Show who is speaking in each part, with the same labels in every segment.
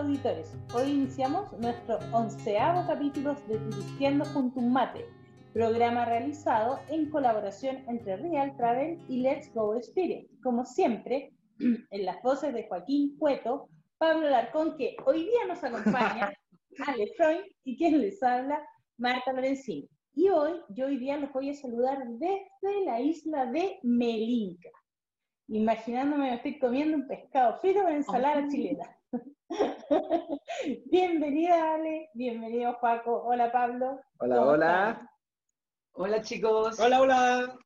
Speaker 1: auditores. Hoy iniciamos nuestro onceavo capítulo de Turistiendo junto un mate, programa realizado en colaboración entre Real Travel y Let's Go Spirit. Como siempre, en las voces de Joaquín Cueto, Pablo Larcón, que hoy día nos acompaña, Ale Freud y quien les habla, Marta Lorenzini. Y hoy, yo hoy día los voy a saludar desde la isla de Melinca. Imaginándome me estoy comiendo un pescado frito con ensalada chilena. Bienvenida, Ale. Bienvenido, Paco. Hola, Pablo.
Speaker 2: Hola, hola.
Speaker 3: Hola, chicos.
Speaker 4: Hola, hola.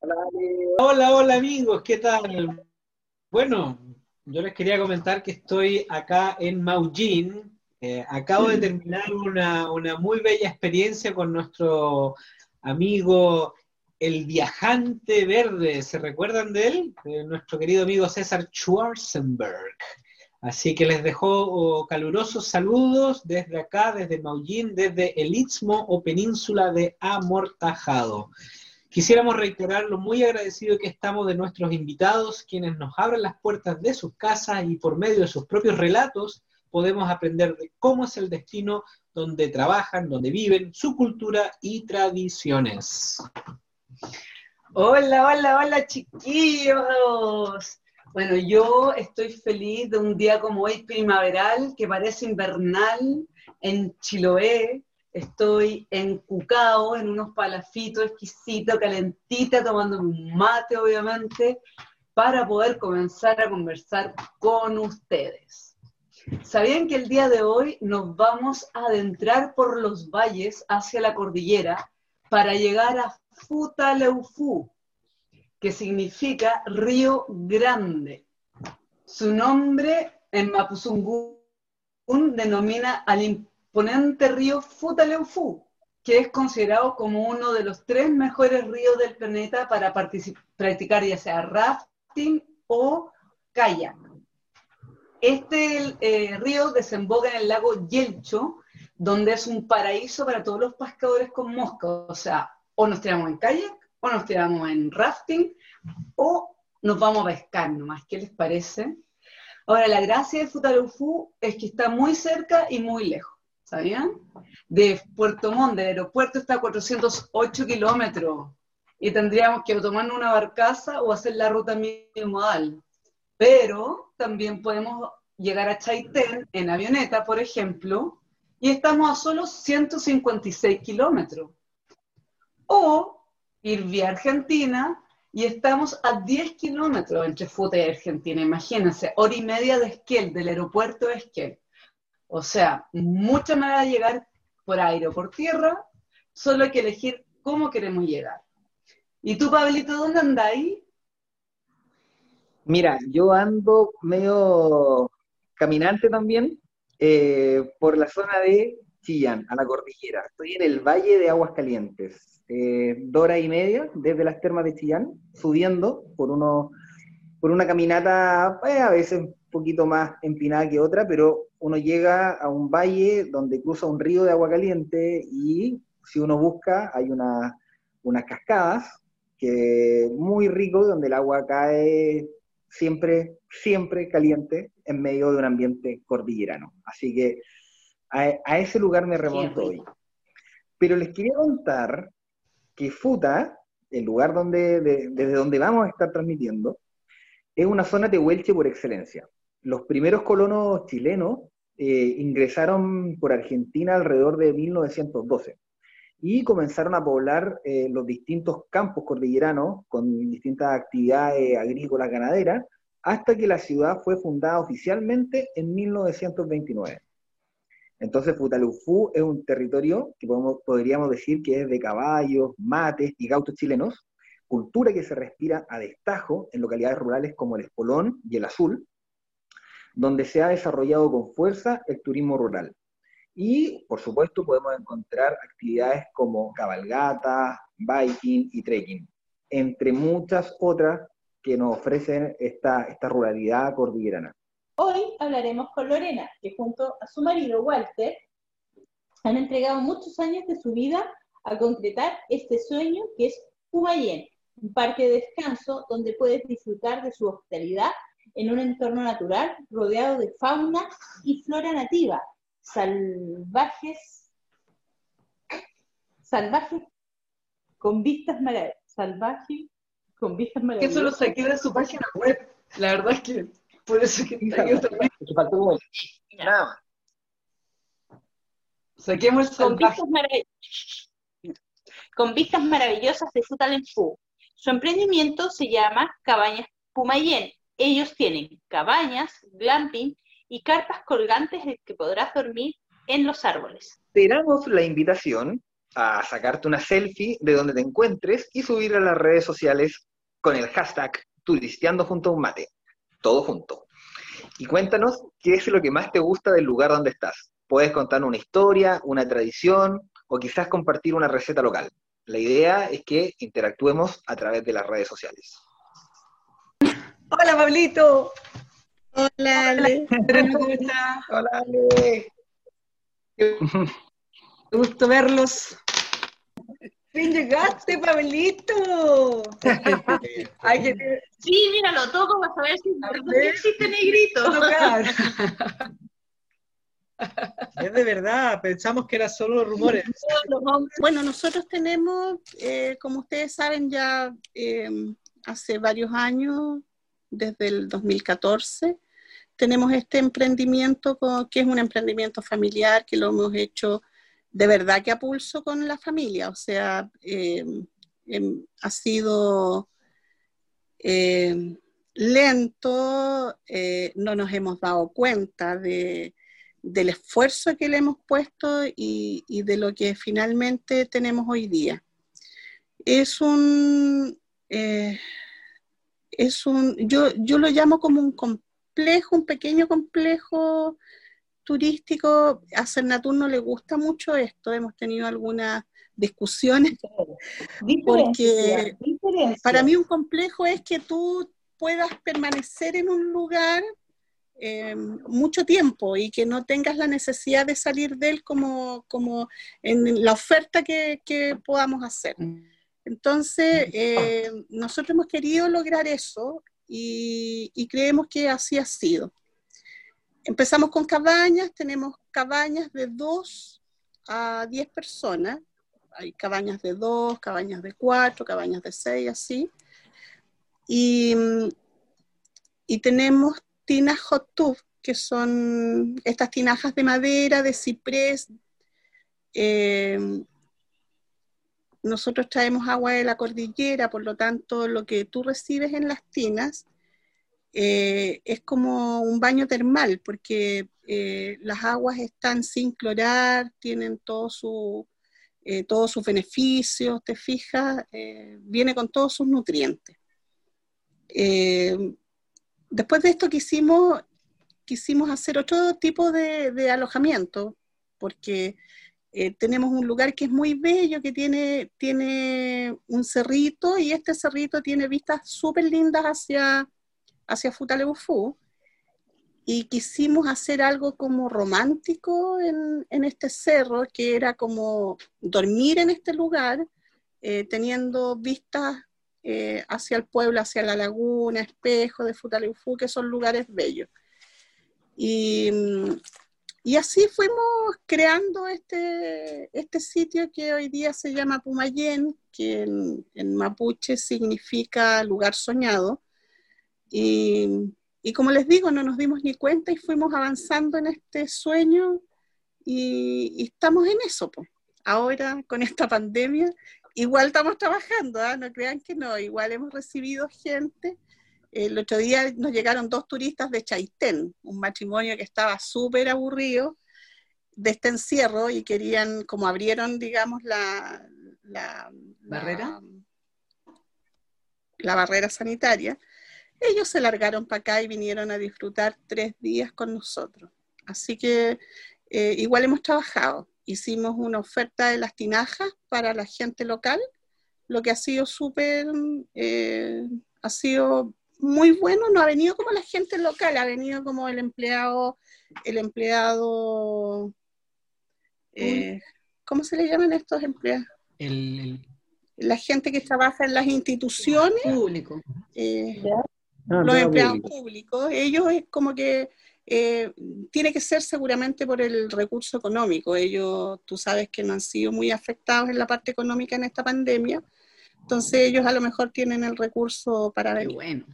Speaker 4: Hola, hola, amigos. ¿Qué tal? Bueno, yo les quería comentar que estoy acá en Maujin. Eh, acabo de terminar una, una muy bella experiencia con nuestro amigo el viajante verde. ¿Se recuerdan de él? De nuestro querido amigo César Schwarzenberg. Así que les dejo oh, calurosos saludos desde acá, desde Maullín, desde el Istmo o península de Amortajado. Quisiéramos reiterar lo muy agradecido que estamos de nuestros invitados, quienes nos abren las puertas de sus casas y por medio de sus propios relatos podemos aprender de cómo es el destino donde trabajan, donde viven, su cultura y tradiciones.
Speaker 3: Hola, hola, hola chiquillos. Bueno, yo estoy feliz de un día como hoy primaveral, que parece invernal, en Chiloé. Estoy en Cucao, en unos palafitos exquisitos, calentita, tomando un mate, obviamente, para poder comenzar a conversar con ustedes. ¿Sabían que el día de hoy nos vamos a adentrar por los valles hacia la cordillera para llegar a Futaleufu, que significa río grande. Su nombre en Mapuzungún denomina al imponente río Futaleufu, que es considerado como uno de los tres mejores ríos del planeta para practicar ya sea rafting o kayak. Este eh, río desemboca en el lago Yelcho, donde es un paraíso para todos los pescadores con mosca. O sea, o nos tiramos en kayak o nos tiramos en rafting, o nos vamos a pescar nomás. ¿Qué les parece? Ahora, la gracia de Futalufú es que está muy cerca y muy lejos, ¿sabían? De Puerto Montt, del aeropuerto, está a 408 kilómetros y tendríamos que tomar una barcaza o hacer la ruta modal. Pero también podemos llegar a Chaitén en avioneta, por ejemplo, y estamos a solo 156 kilómetros. O ir vía Argentina y estamos a 10 kilómetros entre Futa y Argentina. Imagínense, hora y media de Esquel, del aeropuerto de Esquel. O sea, mucha manera de llegar por aire o por tierra, solo hay que elegir cómo queremos llegar. ¿Y tú, Pablito, dónde andáis?
Speaker 2: Mira, yo ando medio caminante también eh, por la zona de Chillán, a la cordillera. Estoy en el Valle de Aguas Calientes eh, dos horas y media desde las termas de Chillán, subiendo por, uno, por una caminata pues, a veces un poquito más empinada que otra, pero uno llega a un valle donde cruza un río de agua caliente y si uno busca hay una, unas cascadas que muy rico donde el agua cae siempre, siempre caliente en medio de un ambiente cordillerano. Así que a, a ese lugar me remonto hoy. Pero les quería contar que Futa, el lugar desde donde vamos a estar transmitiendo, es una zona de Huelche por excelencia. Los primeros colonos chilenos eh, ingresaron por Argentina alrededor de 1912 y comenzaron a poblar eh, los distintos campos cordilleranos con distintas actividades agrícolas ganaderas hasta que la ciudad fue fundada oficialmente en 1929. Entonces, Futalufú es un territorio que podríamos decir que es de caballos, mates y gautos chilenos, cultura que se respira a destajo en localidades rurales como el Espolón y el Azul, donde se ha desarrollado con fuerza el turismo rural. Y, por supuesto, podemos encontrar actividades como cabalgata, biking y trekking, entre muchas otras que nos ofrecen esta, esta ruralidad cordillerana.
Speaker 1: Hoy hablaremos con Lorena, que junto a su marido Walter han entregado muchos años de su vida a concretar este sueño que es Humayén, un parque de descanso donde puedes disfrutar de su hospitalidad en un entorno natural rodeado de fauna y flora nativa, salvajes, salvajes con vistas maravillosas, salvaje con vistas maravillosas.
Speaker 3: Eso lo saqué de su página web, la verdad es que por eso que.
Speaker 2: Nada más.
Speaker 3: Saquemos el
Speaker 1: con vistas, con maravillosas de Futalencú. Su emprendimiento se llama Cabañas Pumayén. Ellos tienen cabañas, glamping y carpas colgantes en que podrás dormir en los árboles.
Speaker 2: Te damos la invitación a sacarte una selfie de donde te encuentres y subir a las redes sociales con el hashtag turisteando junto a un mate. Todo junto. Y cuéntanos qué es lo que más te gusta del lugar donde estás. Puedes contar una historia, una tradición o quizás compartir una receta local. La idea es que interactuemos a través de las redes sociales.
Speaker 3: Hola, Pablito.
Speaker 5: Hola, Ale.
Speaker 3: Adriano, ¿Cómo estás?
Speaker 2: Hola, Ale.
Speaker 3: Qué gusto verlos. ¡Bien llegaste, Pablito! Ay, que
Speaker 1: Sí, mira, lo toco para saber si
Speaker 3: ver.
Speaker 1: existe negrito.
Speaker 3: tocar.
Speaker 4: Es de verdad, pensamos que eran solo rumores.
Speaker 5: Bueno, nosotros tenemos, eh, como ustedes saben, ya eh, hace varios años, desde el 2014, tenemos este emprendimiento que es un emprendimiento familiar que lo hemos hecho de verdad que a pulso con la familia. O sea, eh, em, ha sido eh, lento, eh, no nos hemos dado cuenta de, del esfuerzo que le hemos puesto y, y de lo que finalmente tenemos hoy día. Es un, eh, es un yo, yo lo llamo como un complejo, un pequeño complejo turístico. A Cernatur no le gusta mucho esto, hemos tenido algunas discusiones.
Speaker 1: Diferencia, diferencia.
Speaker 5: Para mí un complejo es que tú puedas permanecer en un lugar eh, mucho tiempo y que no tengas la necesidad de salir de él como, como en la oferta que, que podamos hacer. Entonces, eh, nosotros hemos querido lograr eso y, y creemos que así ha sido. Empezamos con cabañas, tenemos cabañas de 2 a 10 personas. Hay cabañas de 2, cabañas de 4, cabañas de 6, así. Y, y tenemos tinas hot tub, que son estas tinajas de madera, de ciprés. Eh, nosotros traemos agua de la cordillera, por lo tanto, lo que tú recibes en las tinas eh, es como un baño termal, porque eh, las aguas están sin clorar, tienen todo su, eh, todos sus beneficios, te fijas, eh, viene con todos sus nutrientes. Después de esto quisimos, quisimos hacer otro tipo de, alojamiento, porque tenemos un lugar que es muy bello, que tiene, tiene un cerrito y este cerrito tiene vistas súper lindas hacia, hacia Futaleufú. Y quisimos hacer algo como romántico en, en este cerro, que era como dormir en este lugar, eh, teniendo vistas eh, hacia el pueblo, hacia la laguna, espejo de Futaleufú, que son lugares bellos. Y, y así fuimos creando este, este sitio que hoy día se llama Pumayén, que en, en mapuche significa lugar soñado. Y, y, como les digo, no nos dimos ni cuenta y fuimos avanzando en este sueño y, y estamos en eso. Pues. Ahora, con esta pandemia, igual estamos trabajando, ¿eh? no crean que no, igual hemos recibido gente. El otro día nos llegaron dos turistas de Chaitén, un matrimonio que estaba súper aburrido de este encierro y querían, como abrieron, digamos, la, la
Speaker 3: barrera,
Speaker 5: la, la barrera sanitaria, ellos se largaron para acá y vinieron a disfrutar tres días con nosotros. Así que eh, igual hemos trabajado. Hicimos una oferta de las tinajas para la gente local, lo que ha sido súper, eh, ha sido muy bueno. No ha venido como la gente local, ha venido como el empleado, el empleado, eh, ¿cómo se le llaman estos empleados?
Speaker 4: El, el...
Speaker 5: La gente que trabaja en las instituciones.
Speaker 3: Público.
Speaker 5: Ah, los empleados públicos, ellos es como que eh, tiene que ser seguramente por el recurso económico. Ellos, tú sabes que no han sido muy afectados en la parte económica en esta pandemia, entonces ellos a lo mejor tienen el recurso para venir. Bueno.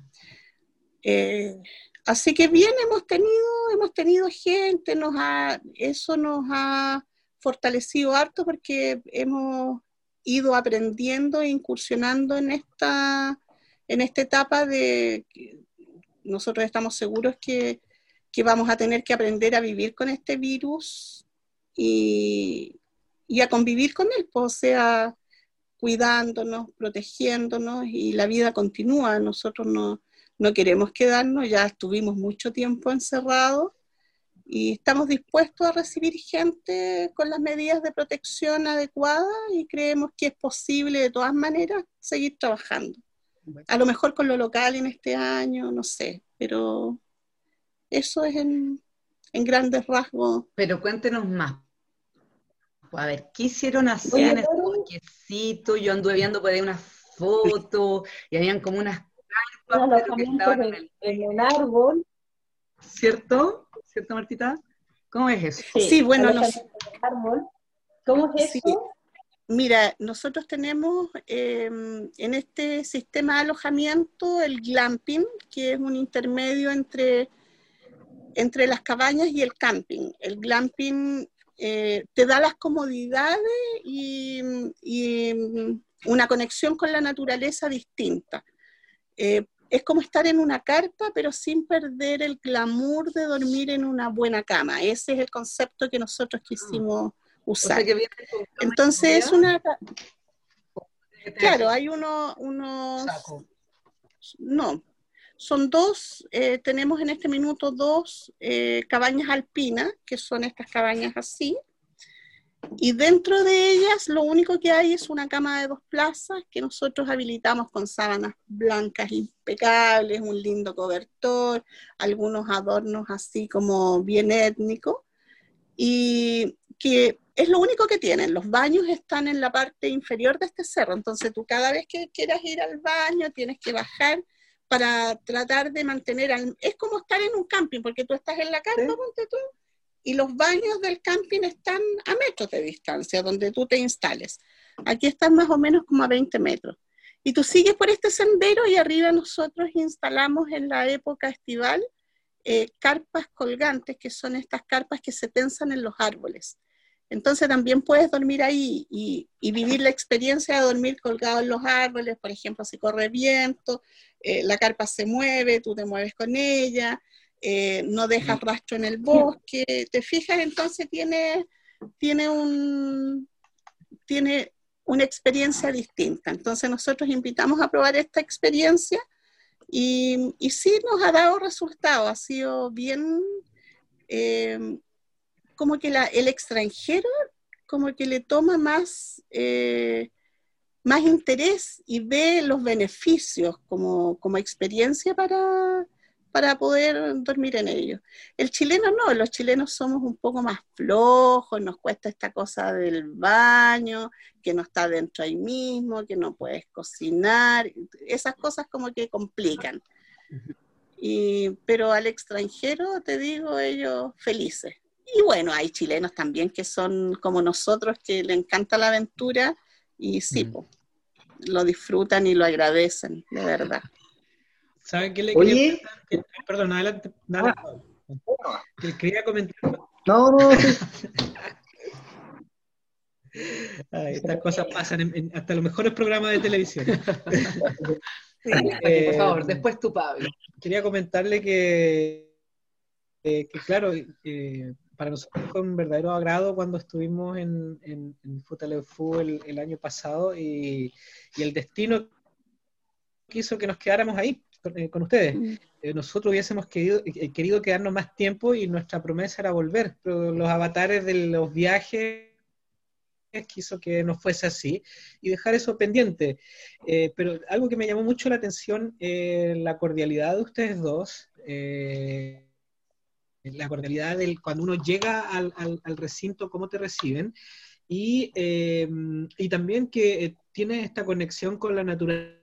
Speaker 5: Eh, así que bien hemos tenido, hemos tenido gente, nos ha, eso nos ha fortalecido harto porque hemos ido aprendiendo e incursionando en esta, en esta etapa de nosotros estamos seguros que, vamos a tener que aprender a vivir con este virus y, a convivir con él, pues, o sea, cuidándonos, protegiéndonos y la vida continúa. Nosotros no, no queremos quedarnos, ya estuvimos mucho tiempo encerrados y estamos dispuestos a recibir gente con las medidas de protección adecuadas y creemos que es posible de todas maneras seguir trabajando. A lo mejor con lo local en este año, no sé, pero eso es en, grandes rasgos.
Speaker 3: Pero cuéntenos más. A ver, ¿qué hicieron así en este bosquecito? Yo anduve viendo por ahí unas fotos y habían como unas
Speaker 1: carpas que estaban en, el... en un árbol.
Speaker 3: ¿Cierto? ¿cierto, Martita? ¿Cómo es eso?
Speaker 5: Sí, bueno, ¿cómo es eso? Mira, nosotros tenemos em, en este sistema de alojamiento el glamping, que es un intermedio entre, entre las cabañas y el camping. El glamping eh, te da las comodidades y, una conexión con la naturaleza distinta. Eh, es como estar en una carpa, pero sin perder el glamour de dormir en una buena cama. Ese es el concepto que nosotros quisimos usar. Entonces es una... Claro, hay uno, unos... No, son dos, eh, tenemos en este minuto dos eh, cabañas alpinas, que son estas cabañas así, y dentro de ellas lo único que hay es una cama de dos plazas que nosotros habilitamos con sábanas blancas impecables, un lindo cobertor, algunos adornos así como bien étnicos, y que es lo único que tienen. Los baños están en la parte inferior de este cerro, entonces tú cada vez que quieras ir al baño tienes que bajar para tratar de mantener, es como estar en un camping, porque tú estás en la carpa, ponte tú, y los baños del camping están a metros de distancia, donde tú te instales. Aquí están más o menos como a 20 metros. Y tú sigues por este sendero y arriba nosotros instalamos en la época estival eh, carpas colgantes, que son estas carpas que se tensan en los árboles. Entonces también puedes dormir ahí y, vivir la experiencia de dormir colgado en los árboles, por ejemplo, si corre viento, eh, la carpa se mueve, tú te mueves con ella, eh, no dejas rastro en el bosque, te fijas, entonces tiene, tiene, un, tiene una experiencia distinta. Entonces nosotros invitamos a probar esta experiencia y, y sí nos ha dado resultado, ha sido bien, eh, como que la, el extranjero como que le toma más, eh, más interés y ve los beneficios como, como experiencia para, para poder dormir en ellos. El chileno no, los chilenos somos un poco más flojos, nos cuesta esta cosa del baño, que no está dentro ahí mismo, que no puedes cocinar, esas cosas como que complican. Y, pero al extranjero, te digo, ellos felices. Y bueno, hay chilenos también que son como nosotros, que le encanta la aventura y sí, lo disfrutan y lo agradecen, de verdad.
Speaker 4: ¿Saben qué le quería comentar? Perdón, adelante. Nada. Ah, quería comentar.
Speaker 2: No, no.
Speaker 4: estas cosas pasan en, hasta los mejores programas de televisión.
Speaker 3: Eh, por favor, después tú, Pablo.
Speaker 4: Quería comentarle que, que claro, eh, para nosotros fue un verdadero agrado cuando estuvimos en, en, en el, año pasado y, y el destino quiso que nos quedáramos ahí. Eh, con, ustedes. Mm. Eh, nosotros hubiésemos querido, eh, querido quedarnos más tiempo y nuestra promesa era volver, pero los avatares de los viajes quiso que no fuese así y dejar eso pendiente. pero algo que me llamó mucho la atención, la cordialidad de ustedes dos, la cordialidad del cuando uno llega al, al, recinto, cómo te reciben, y, y también que tiene esta conexión con la naturaleza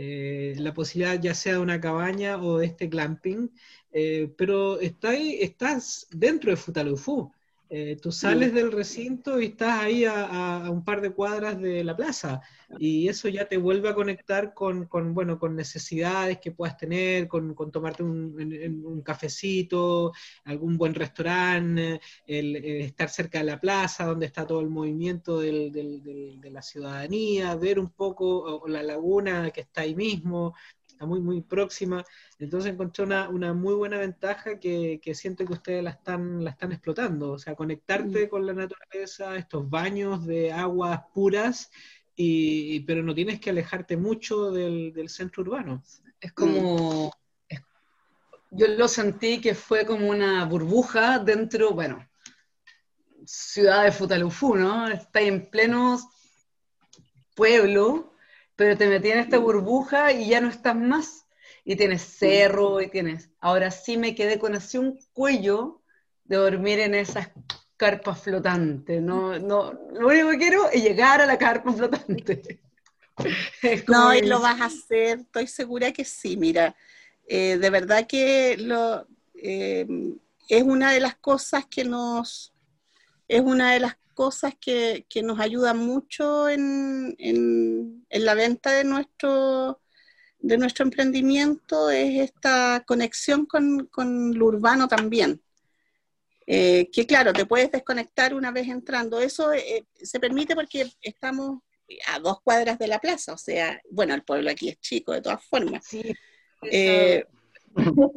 Speaker 4: eh, la posibilidad ya sea de una cabaña o de este glamping, eh, pero está estás dentro de Futalufú. Eh, tú sales del recinto y estás ahí a, un par de cuadras de la plaza y eso ya te vuelve a conectar con, bueno, con necesidades que puedas tener, con, tomarte un, cafecito, algún buen restaurante, el, estar cerca de la plaza donde está todo el movimiento de la ciudadanía, ver un poco la laguna que está ahí mismo, está muy, muy próxima. Entonces encontré una, una muy buena ventaja que, que, siento que ustedes la están, la están explotando. O sea, conectarte con la naturaleza, estos baños de aguas puras, y, pero no tienes que alejarte mucho del, del centro urbano.
Speaker 3: Es como, yo lo sentí que fue como una burbuja dentro, bueno, ciudad de Futalufú, ¿no? Está en pleno pueblo, pero te metí en esta burbuja y ya no estás más. Y tienes cerro y tienes... Ahora sí me quedé con así un cuello de dormir en esas carpas flotantes. No, no, lo único que quiero es llegar a la carpa flotante.
Speaker 5: no, y lo vas a hacer, estoy segura que sí. Mira, eh, de verdad que lo, eh, es una de las cosas que nos, es una de las cosas que, nos ayudan mucho en, la venta de nuestro, de nuestro emprendimiento es esta conexión con, lo urbano también. Eh, que claro, te puedes desconectar una vez entrando. Eso eh, se permite porque estamos a dos cuadras de la plaza, o sea, bueno, el pueblo aquí es chico de todas formas. Sí, eh,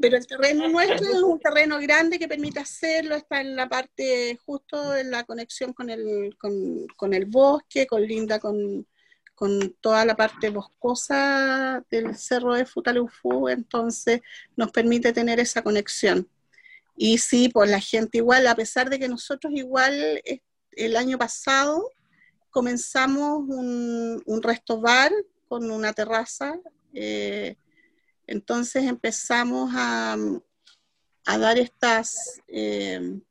Speaker 5: pero el terreno nuestro es un terreno grande que permite hacerlo, está en la parte justo en la conexión con el, con, el bosque, con linda con, toda la parte boscosa del cerro de Futalufú, entonces nos permite tener esa conexión. Y sí, pues la gente igual, a pesar de que nosotros igual el año pasado comenzamos un, un resto bar con una terraza. Eh, entonces empezamos a, dar estas eh,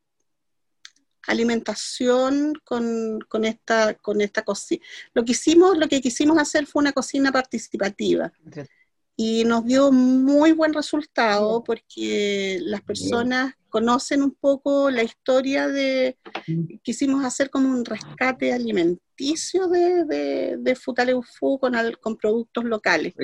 Speaker 5: alimentación con, esta, con esta cocina. Lo que hicimos, lo que quisimos hacer fue una cocina participativa. Y nos dio muy buen resultado porque las personas conocen un poco la historia de, quisimos hacer como un rescate alimenticio de, de, de Futaleufú con, con productos locales.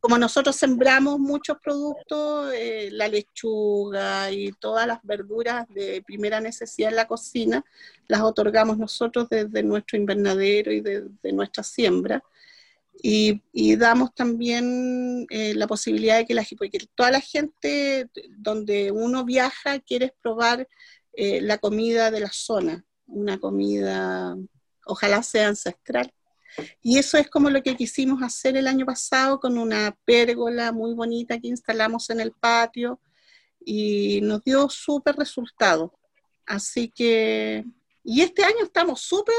Speaker 5: Como nosotros sembramos muchos productos, eh, la lechuga y todas las verduras de primera necesidad en la cocina, las otorgamos nosotros desde nuestro invernadero y de, nuestra siembra. Y, damos también eh, la posibilidad de que la, porque toda la gente donde uno viaja quiere probar eh, la comida de la zona, una comida, ojalá sea ancestral. Y eso es como lo que quisimos hacer el año pasado con una pérgola muy bonita que instalamos en el patio y nos dio súper resultado. Así que, y este año estamos súper,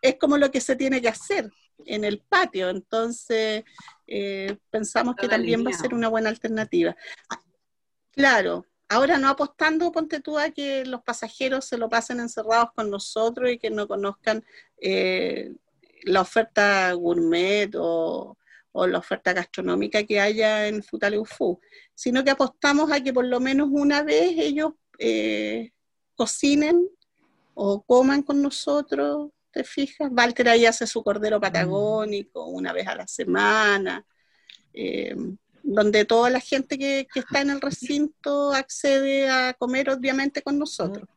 Speaker 5: es como lo que se tiene que hacer, en el patio, entonces eh, pensamos que también va a ser una buena alternativa. Claro, ahora no apostando, ponte tú a que los pasajeros se lo pasen encerrados con nosotros y que no conozcan eh, la oferta gourmet o, la oferta gastronómica que haya en Futaleufú, sino que apostamos a que por lo menos una vez ellos eh, cocinen o coman con nosotros ¿te fijas? Walter ahí hace su cordero patagónico una vez a la semana, eh, donde toda la gente que, está en el recinto accede a comer obviamente con nosotros.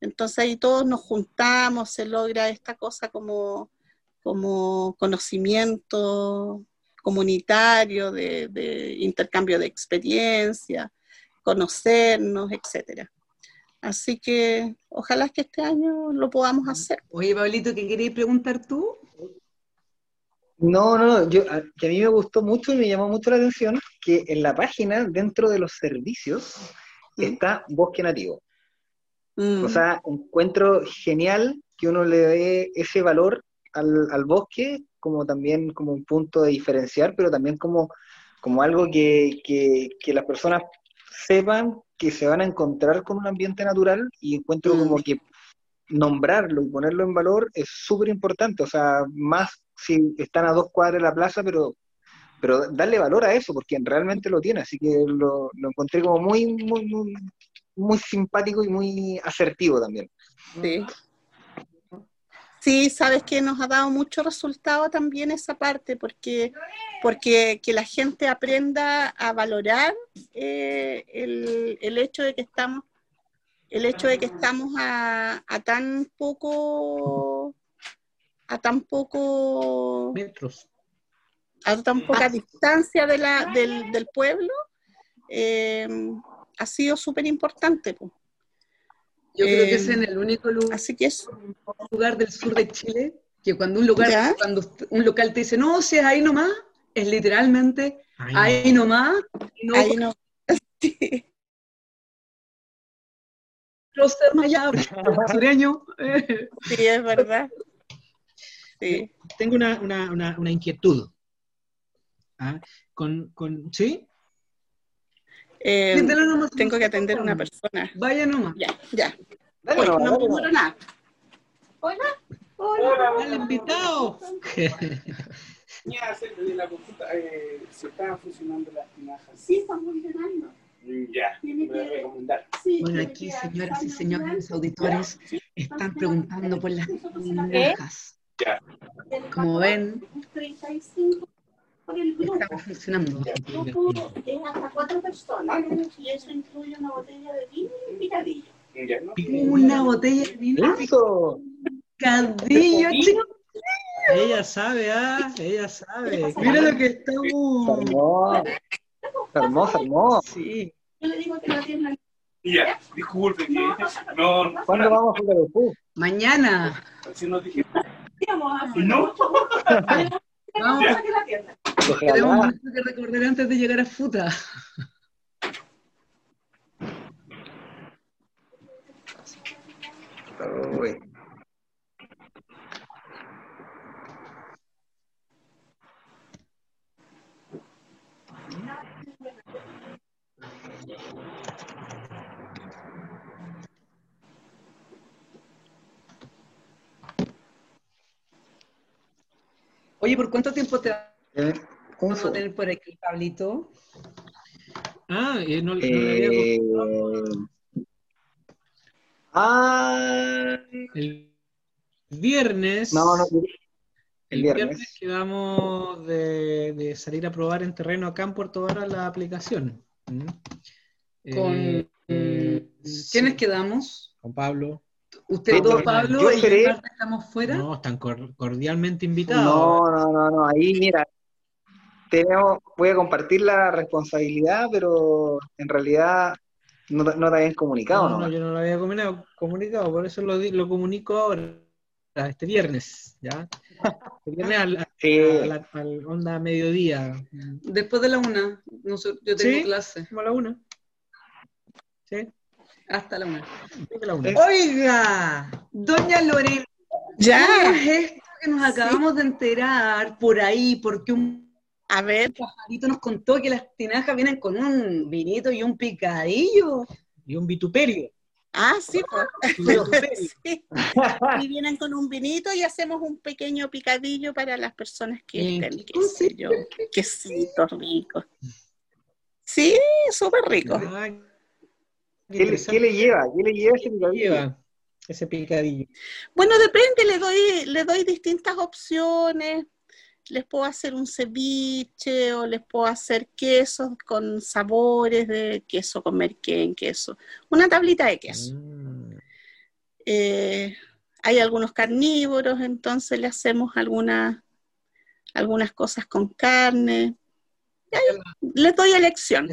Speaker 5: Entonces ahí todos nos juntamos, se logra esta cosa como, como conocimiento comunitario, de, de intercambio de experiencia, conocernos, etcétera. Así que ojalá que este año lo podamos hacer.
Speaker 3: Oye, Pablito, ¿qué querías preguntar tú?
Speaker 2: No, no, yo, que a mí me gustó mucho y me llamó mucho la atención que en la página, dentro de los servicios, ¿Mm? está bosque nativo. Mm. O sea, encuentro genial que uno le dé ese valor al, bosque como también como un punto de diferenciar, pero también como, como algo que, que, que las personas sepan que se van a encontrar con un ambiente natural y encuentro mm. como que nombrarlo y ponerlo en valor es súper importante, o sea, más si están a dos cuadras de la plaza, pero, pero darle valor a eso, porque realmente lo tiene, así que lo, lo encontré como muy, muy, muy, muy simpático y muy asertivo también.
Speaker 5: Sí. Sí, sabes que nos ha dado mucho resultado también esa parte, porque, porque que la gente aprenda a valorar eh, el, el, hecho de que estamos, el hecho de que estamos a, a tan poco, a tan poco
Speaker 4: metros,
Speaker 5: a tan poca distancia de la, del, del pueblo, eh, ha sido súper importante. Pues.
Speaker 3: Yo creo que es en el único lugar,
Speaker 5: así que es.
Speaker 3: lugar del sur de Chile que cuando un lugar, ¿Ya? cuando un local te dice, no, si es ahí nomás, es literalmente ahí, ahí nomás.
Speaker 5: No, ahí no. Sí.
Speaker 3: sureño.
Speaker 5: Sí, es verdad. Sí.
Speaker 4: Tengo una, una, una, una inquietud. ¿Ah? Con, con, ¿Sí?
Speaker 5: Eh, tengo que atender a una persona.
Speaker 3: Vaya nomás.
Speaker 5: Ya, ya. Dale, Oye, no, no me muero nada. Hola. Hola.
Speaker 4: Hola, el invitado.
Speaker 6: Mira, de la consulta, eh, ¿se estaban funcionando las tinajas?
Speaker 5: Sí, están funcionando.
Speaker 6: Ya, me voy a recomendar.
Speaker 3: Sí, bueno, aquí, señoras y señores auditores, están preguntando por las tinajas.
Speaker 6: Ya.
Speaker 3: Como ven,
Speaker 5: 35 por el grupo.
Speaker 3: Estamos funcionando.
Speaker 5: El grupo es hasta cuatro personas y eso incluye una botella de vino y un picadillo.
Speaker 6: ¿no?
Speaker 3: Una botella de vino.
Speaker 2: ¡Eso!
Speaker 3: Picadillo, chicos.
Speaker 4: Ella sabe, ah, ella sabe. Mira lo que estamos.
Speaker 2: Hermoso, hermoso, hermoso.
Speaker 3: Sí.
Speaker 5: Yo le digo que la tienda.
Speaker 6: Ya, disculpe, que no.
Speaker 2: ¿Cuándo vamos a jugar el fútbol?
Speaker 3: Mañana.
Speaker 6: Así nos dijimos.
Speaker 5: Vamos a
Speaker 6: No.
Speaker 3: Vamos,
Speaker 5: a la tienda.
Speaker 3: tenemos mucho que recordar antes de llegar a Futa.
Speaker 2: Uy.
Speaker 3: Oye, ¿por cuánto tiempo te
Speaker 2: Eh, ¿Cómo
Speaker 3: vamos a tener por aquí, Pablito?
Speaker 4: Ah, eh, no, no le había
Speaker 2: Eh, ah,
Speaker 4: El viernes.
Speaker 2: no, no,
Speaker 4: El
Speaker 2: viernes.
Speaker 4: viernes quedamos de, de salir a probar en terreno acá en Puerto Vara la aplicación. ¿Mm?
Speaker 3: Con
Speaker 4: Eh, eh,
Speaker 3: ¿Quiénes
Speaker 4: sí,
Speaker 3: quedamos?
Speaker 4: Con Pablo.
Speaker 3: Usted
Speaker 2: Sí,
Speaker 3: dos,
Speaker 2: yo
Speaker 3: Pablo, y Marta estamos fuera.
Speaker 4: No, están cor- cordialmente invitados.
Speaker 2: No, no, no, no, ahí mira, tenemos, voy a compartir la responsabilidad, pero en realidad no, te- no te habían comunicado,
Speaker 4: No,
Speaker 2: ¿no?
Speaker 4: no, yo no lo había comunicado, comunicado, por eso lo, lo comunico ahora, este viernes, ¿ya? Este viernes al, a-
Speaker 2: Sí.
Speaker 4: al onda mediodía,
Speaker 3: Después de la una, nosotros- yo tengo
Speaker 4: ¿Sí?
Speaker 3: clase.
Speaker 4: como a la una. ¿Sí?
Speaker 3: Hasta la una.
Speaker 4: La.
Speaker 2: Eh.
Speaker 3: Oiga, doña Lorena,
Speaker 5: Ya.
Speaker 3: ¿qué es esto que nos acabamos de enterar por ahí? Porque un
Speaker 5: A ver,
Speaker 3: pajarito nos contó que las tinajas vienen con un vinito y un picadillo.
Speaker 4: Y un vituperio.
Speaker 5: ah, sí, pues. Sí. Y vienen con un vinito y hacemos un pequeño picadillo para las personas que estén, qué
Speaker 3: ¿cómo
Speaker 5: sé yo, quesitos ricos. Sí, súper rico.
Speaker 4: Ah, qué
Speaker 2: ¿Qué le, qué le lleva? ¿Qué le lleva ese picadillo?
Speaker 4: lleva ese picadillo?
Speaker 5: Bueno, depende, le doy, le doy distintas opciones. Les puedo hacer un ceviche o les puedo hacer quesos con sabores de queso con merquén, queso. Una tablita de queso.
Speaker 4: Mm.
Speaker 5: Eh, hay algunos carnívoros, entonces le hacemos algunas, algunas cosas con carne. Ahí les doy elección.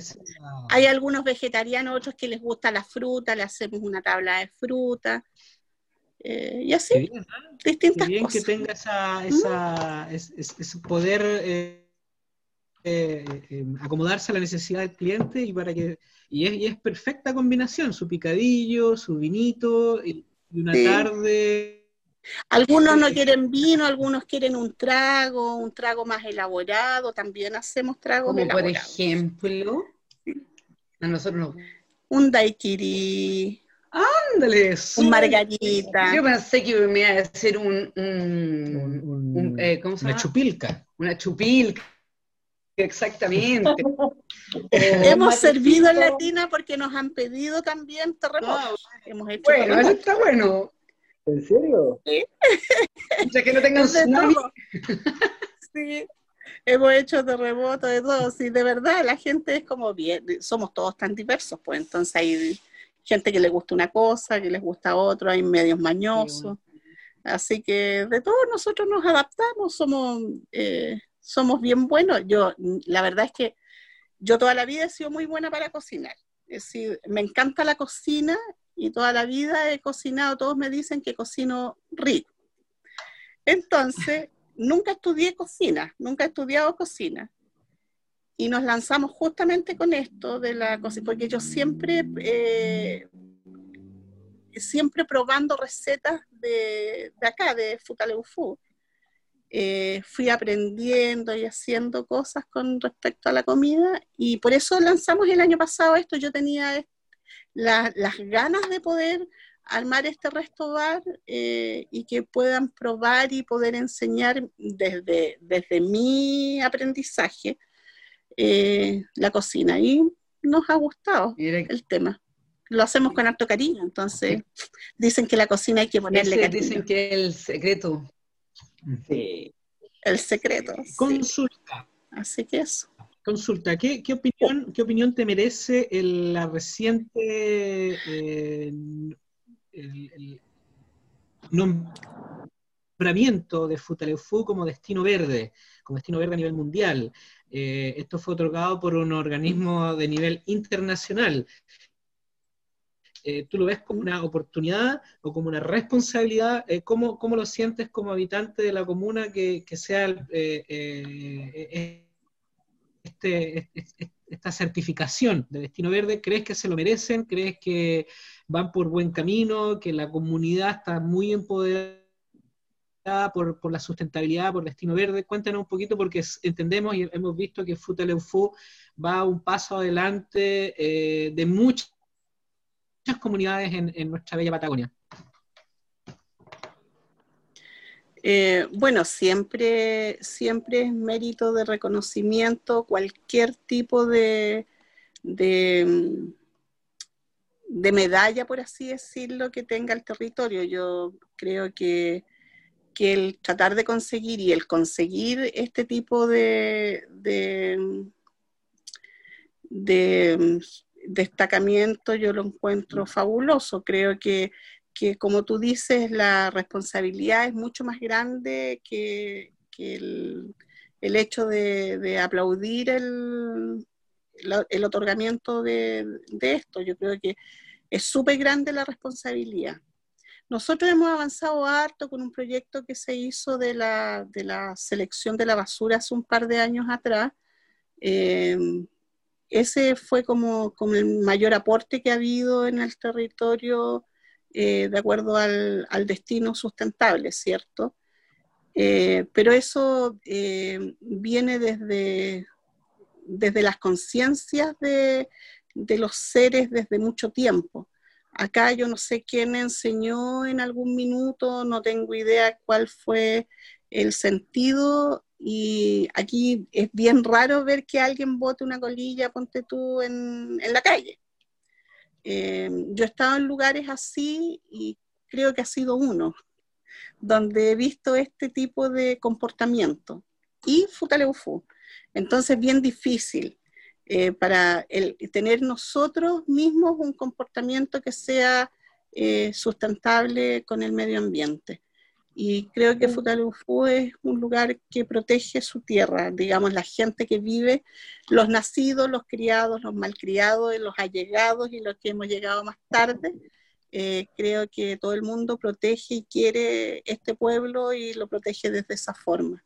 Speaker 5: Hay algunos vegetarianos, otros que les gusta la fruta, le hacemos una tabla de fruta. eh, y así,
Speaker 4: bien. Qué
Speaker 5: distintas
Speaker 4: bien que
Speaker 5: cosas.
Speaker 4: tenga esa, esa, es- es- ese poder eh, eh, eh, acomodarse a la necesidad del cliente y para que y es, y es perfecta combinación, su picadillo, su vinito y, y una
Speaker 5: Sí.
Speaker 4: tarde
Speaker 5: Algunos no quieren vino, algunos quieren un trago, un trago más elaborado, también hacemos tragos
Speaker 3: Como por ejemplo, a nosotros nos...
Speaker 5: Un daiquiri,
Speaker 3: Ándale,
Speaker 5: un margarita.
Speaker 3: Yo pensé que me iba a decir un, un,
Speaker 4: un- un-
Speaker 3: un, eh, ¿cómo se
Speaker 4: una
Speaker 3: llama?
Speaker 4: chupilca.
Speaker 3: una chupilca. Exactamente.
Speaker 5: Hemos servido en la tina porque nos han pedido también terremotos. Hemos hecho
Speaker 3: bueno, eso está bueno.
Speaker 2: ¿En serio?
Speaker 5: Sí.
Speaker 3: Que no tengan
Speaker 5: De
Speaker 3: tsunami.
Speaker 5: todo. Sí, hemos hecho terremotos de todo. Sí, de verdad, la gente es como bien, somos todos tan diversos, pues entonces hay gente que le gusta una cosa, que les gusta otro, hay medios mañosos. Así que de todos nosotros nos adaptamos, somos, eh, somos bien buenos. Yo, la verdad es que yo toda la vida he sido muy buena para cocinar. Es decir, me encanta la cocina y toda la vida he cocinado, todos me dicen que cocino rico. Entonces, nunca estudié cocina, nunca he estudiado cocina. Y nos lanzamos justamente con esto de la cocina, porque yo siempre, eh, siempre probando recetas de, de acá, de Futaleufu, eh, fui aprendiendo y haciendo cosas con respecto a la comida y por eso lanzamos el año pasado esto. Yo tenía la- las ganas de poder armar este resto bar eh, y que puedan probar y poder enseñar desde, desde mi aprendizaje eh, la cocina. Y nos ha gustado el tema. Lo hacemos con harto cariño, entonces dicen que la cocina hay que ponerle
Speaker 3: ese
Speaker 5: cariño.
Speaker 3: dicen que es el secreto.
Speaker 2: Sí.
Speaker 5: El secreto. sí.
Speaker 4: Consulta,
Speaker 5: Así que eso.
Speaker 4: Consulta, ¿qué, opinión, qué opinión te merece el- la reciente eh, nombramiento de Futaleufu como destino verde, como destino verde a nivel mundial? Eh, esto fue otorgado por un organismo de nivel internacional. Eh, ¿Tú lo ves como una oportunidad o como una responsabilidad? ¿cómo, cómo lo sientes como habitante de la comuna que, sea eh, este, este- esta certificación de Destino Verde? ¿Crees que se lo merecen? ¿Crees que van por buen camino? ¿Que la comunidad está muy empoderada por, la sustentabilidad, por Destino Verde? Cuéntanos un poquito porque entendemos y hemos visto que Futaleufu va un paso adelante eh, de muchas muchas comunidades en, en nuestra bella Patagonia.
Speaker 5: Eh, bueno, siempre, siempre es mérito de reconocimiento cualquier tipo de, de, medalla, por así decirlo, que tenga el territorio. Yo creo que, que el tratar de conseguir y el conseguir este tipo de, de, de, destacamiento yo lo encuentro fabuloso. Creo que que como tú dices, la responsabilidad es mucho más grande que, el, hecho de, aplaudir el, otorgamiento de, de, esto. Yo creo que es súper grande la responsabilidad. Nosotros hemos avanzado harto con un proyecto que se hizo de la, de la selección de la basura hace un par de años atrás. Eh, ese fue como, como el mayor aporte que ha habido en el territorio eh, de acuerdo al, destino sustentable, ¿cierto? Eh, pero eso eh, viene desde, desde las conciencias de, de, los seres desde mucho tiempo. Acá yo no sé quién enseñó en algún minuto, no tengo idea cuál fue el sentido y aquí es bien raro ver que alguien bote una colilla, ponte tú, en, en la calle. Eh, yo he estado en lugares así y creo que ha sido uno, donde he visto este tipo de comportamiento. Y Futaleufu. Entonces, bien difícil eh, para el, tener nosotros mismos un comportamiento que sea eh, sustentable con el medio ambiente. Y creo que Futaleufu es un lugar que protege su tierra, digamos, la gente que vive, los nacidos, los criados, los malcriados, los allegados y los que hemos llegado más tarde. Eh, creo que todo el mundo protege y quiere este pueblo y lo protege desde esa forma.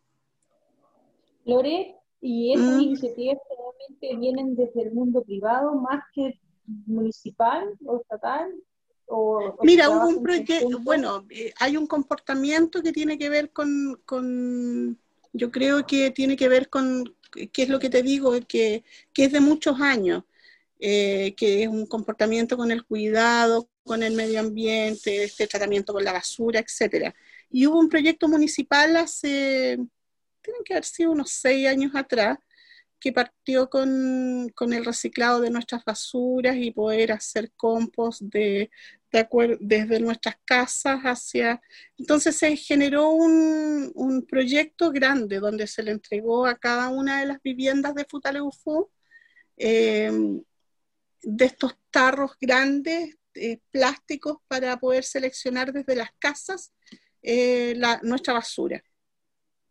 Speaker 1: Lore, ¿y esas mm. iniciativas realmente vienen desde el mundo privado más que municipal o estatal? O,
Speaker 5: Mira, hubo un proyecto, bueno, eh, hay un comportamiento que tiene que ver con, con, yo creo que tiene que ver con, ¿qué es lo que te digo? Que, que es de muchos años, eh, que es un comportamiento con el cuidado, con el medio ambiente, este tratamiento con la basura, etcétera. Y hubo un proyecto municipal hace, tienen que haber sido unos seis años atrás, que partió con, el reciclado de nuestras basuras y poder hacer compost de, desde nuestras casas hacia... Entonces se generó un, proyecto grande donde se le entregó a cada una de las viviendas de Futaleufú eh, de estos tarros grandes, eh, plásticos, para poder seleccionar desde las casas eh, nuestra basura.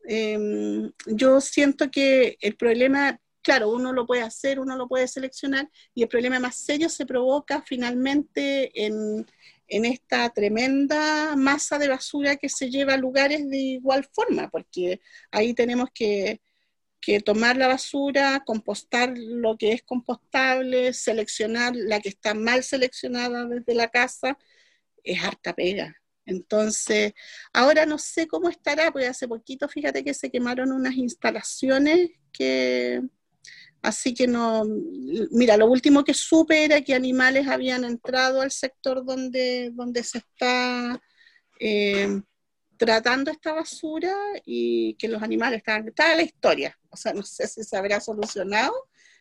Speaker 5: Em, yo siento que el problema, claro, uno lo puede hacer, uno lo puede seleccionar, y el problema más serio se provoca finalmente en, esta tremenda masa de basura que se lleva a lugares de igual forma, porque ahí tenemos que, que tomar la basura, compostar lo que es compostable, seleccionar la que está mal seleccionada desde la casa, es harta pega. Entonces, ahora no sé cómo estará, porque hace poquito, fíjate que se quemaron unas instalaciones que, así que no, mira, lo último que supe era que animales habían entrado al sector donde, donde se está eh, tratando esta basura y que los animales estaban, estaba la historia, o sea, no sé si se habrá solucionado,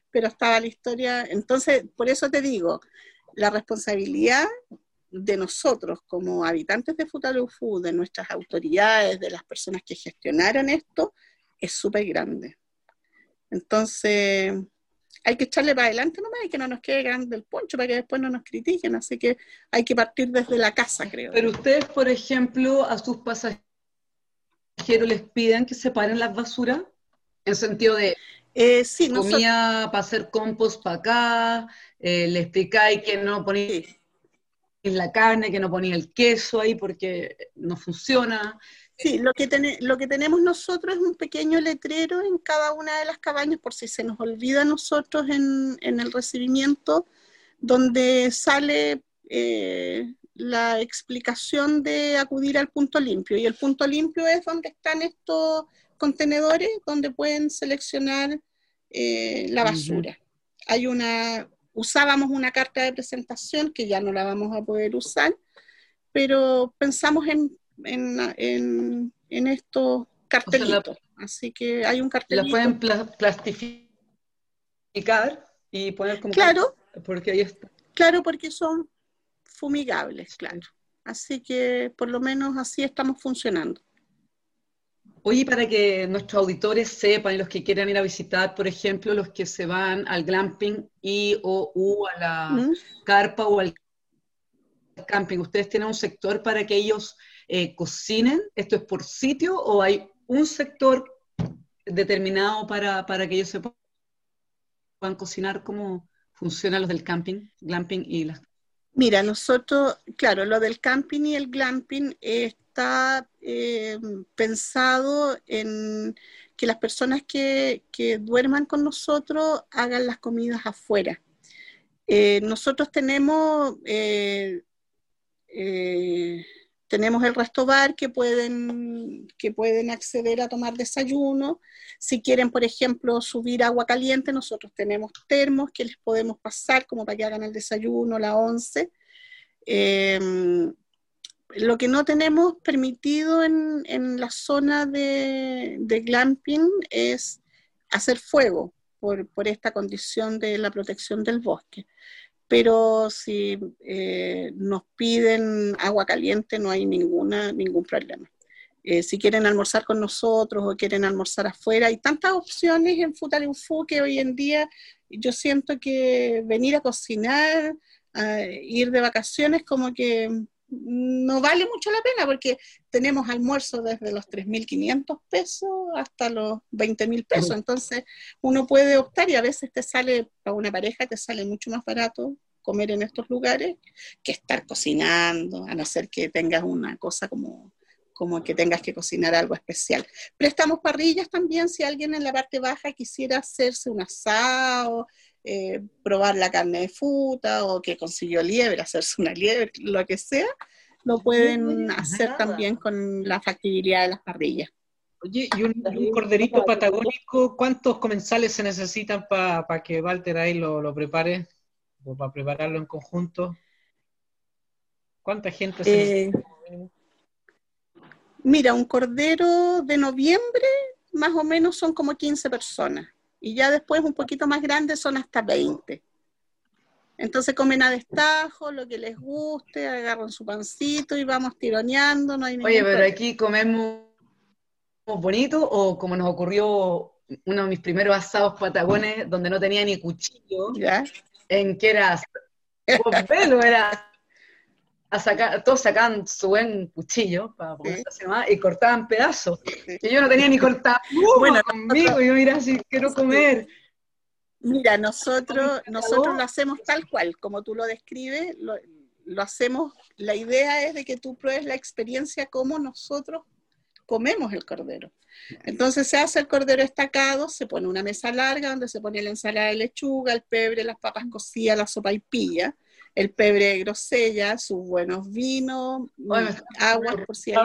Speaker 5: pero estaba la historia, entonces, por eso te digo, la responsabilidad de nosotros como habitantes de Futalufú, de nuestras autoridades, de las personas que gestionaron esto, es súper grande. Entonces, hay que echarle para adelante nomás y que no nos quede grande el poncho para que después no nos critiquen. Así que hay que partir desde la casa, creo.
Speaker 3: Pero ustedes, por ejemplo, a sus pasajeros les piden que separen las basuras, en sentido de
Speaker 5: eh, sí,
Speaker 3: comía para hacer compost para acá, eh, le explicáis que no ponéis la carne, que no ponía el queso ahí porque no funciona.
Speaker 5: Sí, lo que, lo que tenemos nosotros es un pequeño letrero en cada una de las cabañas, por si se nos olvida a nosotros en, el recibimiento, donde sale eh, la explicación de acudir al punto limpio. Y el punto limpio es donde están estos contenedores, donde pueden seleccionar eh, la basura. Hay una, usábamos una carta de presentación que ya no la vamos a poder usar, pero pensamos en, en, en, estos cartelitos. Así que hay un cartelito.
Speaker 3: ¿La pueden plastificar y poner como...
Speaker 5: Claro.
Speaker 3: Porque ahí está.
Speaker 5: Claro, porque son fumigables, claro. Así que por lo menos así estamos funcionando.
Speaker 3: Oye, para que nuestros auditores sepan y los que quieran ir a visitar, por ejemplo, los que se van al glamping y o u a la ¿Mm? carpa o al camping, ¿ustedes tienen un sector para que ellos eh, cocinen? ¿Esto es por sitio o hay un sector determinado para, para que ellos se puedan cocinar? ¿Cómo funcionan los del camping, glamping y las...
Speaker 5: Mira, nosotros, claro, lo del camping y el glamping es está eh, pensado en que las personas que, duerman con nosotros hagan las comidas afuera. Eh, nosotros tenemos, eh, tenemos el resto bar que pueden, que pueden acceder a tomar desayuno. Si quieren, por ejemplo, subir agua caliente, nosotros tenemos termos que les podemos pasar como para que hagan el desayuno, la once lo que no tenemos permitido en, la zona de, glamping es hacer fuego por, esta condición de la protección del bosque. Pero si eh, nos piden agua caliente no hay ninguna, ningún problema. Eh, si quieren almorzar con nosotros o quieren almorzar afuera, hay tantas opciones en Futaleufú que hoy en día yo siento que venir a cocinar, ir de vacaciones, como que no vale mucho la pena porque tenemos almuerzo desde los 3.500 pesos hasta los 20.000 pesos. Entonces, uno puede optar y a veces te sale, para una pareja, te sale mucho más barato comer en estos lugares que estar cocinando, a no ser que tengas una cosa como, como que tengas que cocinar algo especial. Prestamos parrillas también si alguien en la parte baja quisiera hacerse un asado, eh, probar la carne de fruta o que consiguió liebre, hacerse una liebre, lo que sea, lo pueden hacer también con la factibilidad de las parrillas.
Speaker 4: Oye, y un, corderito patagónico, ¿cuántos comensales se necesitan para que Walter ahí lo, prepare? O para prepararlo en conjunto. ¿Cuánta gente se
Speaker 5: eh, Mira, un cordero de noviembre, más o menos son como 15 personas Y ya después, un poquito más grandes, son hasta 20. Entonces comen a destajo, lo que les guste, agarran su pancito y vamos tironeando, no hay
Speaker 3: Oye, pero aquí comemos bonito o como nos ocurrió uno de mis primeros asados patagones donde no tenía ni cuchillo,
Speaker 5: ¿Ya?
Speaker 3: en que era con pelo, era a sacar, todos sacaban su buen cuchillo para poder
Speaker 5: Sí.
Speaker 3: más y cortaban pedazos. Y yo no tenía ni cortado
Speaker 5: Bueno,
Speaker 3: conmigo, yo mira si quiero comer.
Speaker 5: Mira, nosotros, nosotros lo hacemos tal cual, como tú lo describes, lo, lo hacemos, la idea es de que tú pruebes la experiencia como nosotros comemos el cordero. Entonces se hace el cordero estacado, se pone una mesa larga donde se pone la ensalada de lechuga, el pebre, las papas cocidas, la sopa y pilla, el pebre de grosella, sus buenos vinos,
Speaker 3: me está-
Speaker 5: aguas por si Sí.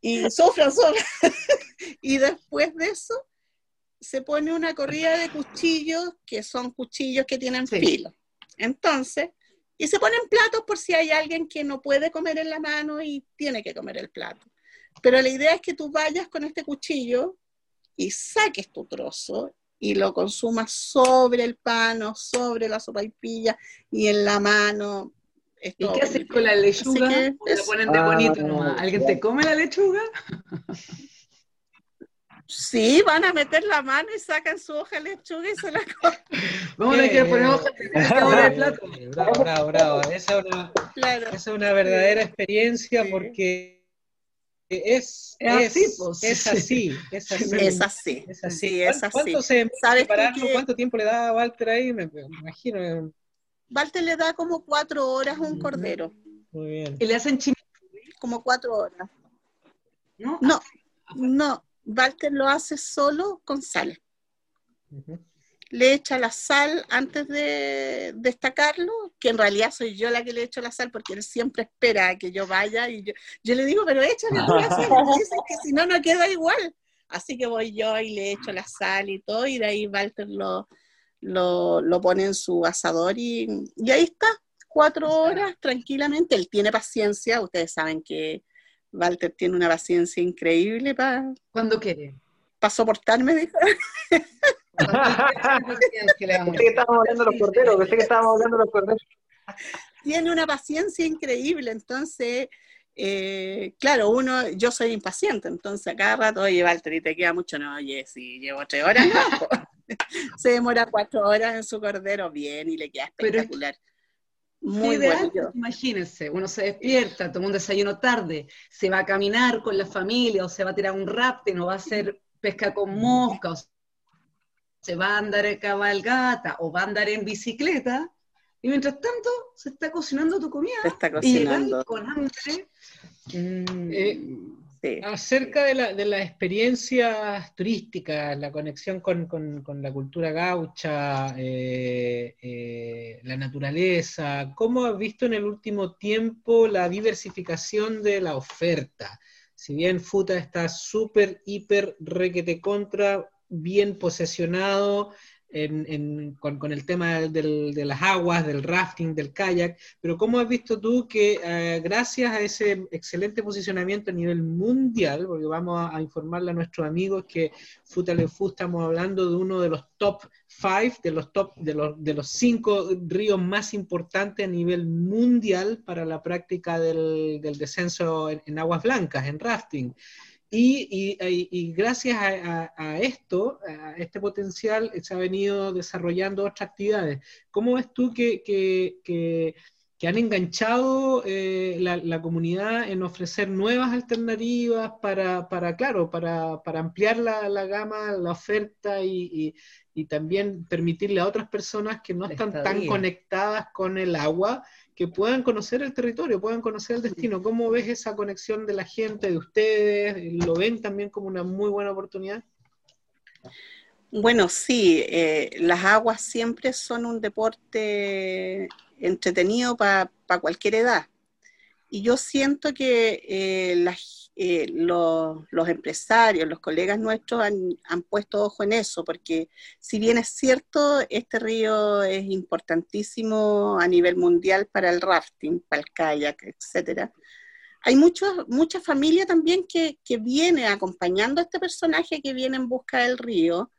Speaker 5: y sufran, sufran. y después de eso se pone una corrida de cuchillos, que son cuchillos que tienen
Speaker 3: Sí.
Speaker 5: filo. Entonces, y se ponen platos por si hay alguien que no puede comer en la mano y tiene que comer el plato. Pero la idea es que tú vayas con este cuchillo y saques tu trozo y lo consumas sobre el pan o sobre la sopaipilla y en la mano. Es
Speaker 3: ¿Y qué haces con la lechuga?
Speaker 5: que
Speaker 3: ¿O la
Speaker 5: eso.
Speaker 3: ponen de
Speaker 2: Ah,
Speaker 3: bonito nomás? ¿Alguien te come la lechuga?
Speaker 5: Sí, van a meter la mano y sacan su hoja de lechuga y se la comen.
Speaker 3: Vamos a tener que poner hojas de ahora de plato.
Speaker 4: Bravo, bravo, bravo. Esa es una,
Speaker 5: Claro.
Speaker 4: esa es una verdadera experiencia
Speaker 5: Sí.
Speaker 4: porque es,
Speaker 3: Es
Speaker 4: es,
Speaker 3: así, pues.
Speaker 4: es así, es así.
Speaker 5: Es así.
Speaker 4: Es así.
Speaker 5: Sí, es
Speaker 4: ¿Cuánto-
Speaker 5: así.
Speaker 4: ¿Cuánto se
Speaker 5: ¿Sabes que-
Speaker 4: ¿Cuánto tiempo le da a Walter ahí? Me, me imagino. eh,
Speaker 5: Walter le da como cuatro horas a un cordero.
Speaker 4: Muy bien.
Speaker 3: Y le hacen chimichurri,
Speaker 5: Como cuatro horas.
Speaker 3: ¿no?
Speaker 5: No, no. Walter lo hace solo con sal.
Speaker 4: Ujú.
Speaker 5: Le echa la sal antes de destacarlo, que en realidad soy yo la que le echo la sal porque él siempre espera a que yo vaya y yo, yo le digo, pero échale tú la sal. Y dice que si no, no queda igual. Así que voy yo y le echo la sal y todo, y de ahí Walter lo, lo, lo pone en su asador y, y ahí está, cuatro horas tranquilamente. Él tiene paciencia, ustedes saben que Walter tiene una paciencia increíble para
Speaker 3: Cuando quiere.
Speaker 5: soportarme, dijo.
Speaker 3: Que
Speaker 2: estábamos hablando de los corderos, pensé que estábamos hablando de los corderos.
Speaker 5: tiene una paciencia increíble, entonces, eh, claro, uno, yo soy impaciente, entonces a cada rato, oye, Walter, ¿y te queda mucho? No, oye, si llevo tres horas, no. Se demora cuatro horas en su cordero, bien, y le queda
Speaker 3: Pero
Speaker 5: espectacular. Muy
Speaker 3: ideal,
Speaker 5: bueno.
Speaker 3: imagínense, uno se despierta, toma un desayuno tarde, se va a caminar con la familia, o se va a tirar un rafting, o va a hacer pesca con mosca, o se va a andar en cabalgata, o va a andar en bicicleta, y mientras tanto se está cocinando tu comida,
Speaker 5: Se está
Speaker 3: y
Speaker 5: cocinando.
Speaker 3: con hambre. mm,
Speaker 4: Eh,
Speaker 5: sí.
Speaker 4: Acerca de, la, de las experiencias turísticas, la conexión con, con- con la cultura gaucha, eh, eh, la naturaleza, ¿cómo has visto en el último tiempo la diversificación de la oferta? Si bien Futa está súper, hiper, requete contra, bien posesionado en- con, el tema de las aguas, del rafting, del kayak, pero ¿cómo has visto tú que eh, gracias a ese excelente posicionamiento a nivel mundial, porque vamos a, informarle a nuestros amigos que Futalefu estamos hablando de uno de los top five, de los top, de los, cinco ríos más importantes a nivel mundial para la práctica del, del descenso en, en aguas blancas, en rafting. Y, y- y- y gracias a, a- a esto, a este potencial, se ha venido desarrollando otras actividades. ¿Cómo ves tú que, que- que- que han enganchado eh, la, la comunidad en ofrecer nuevas alternativas para, para claro, para, para ampliar la, la gama, la oferta y, también permitirle a otras personas que no están tan conectadas con el agua que puedan conocer el territorio, puedan conocer el destino. ¿Cómo ves esa conexión de la gente, de ustedes? ¿Lo ven también como una muy buena oportunidad?
Speaker 5: Bueno, sí, eh, las aguas siempre son un deporte entretenido para cualquier edad. Y yo siento que eh, eh, los, empresarios, los colegas nuestros han, han puesto ojo en eso, porque si bien es cierto, este río es importantísimo a nivel mundial para el rafting, para el kayak, etcétera, hay muchos, mucha familia también que, que, viene acompañando a este personaje que viene en busca del río,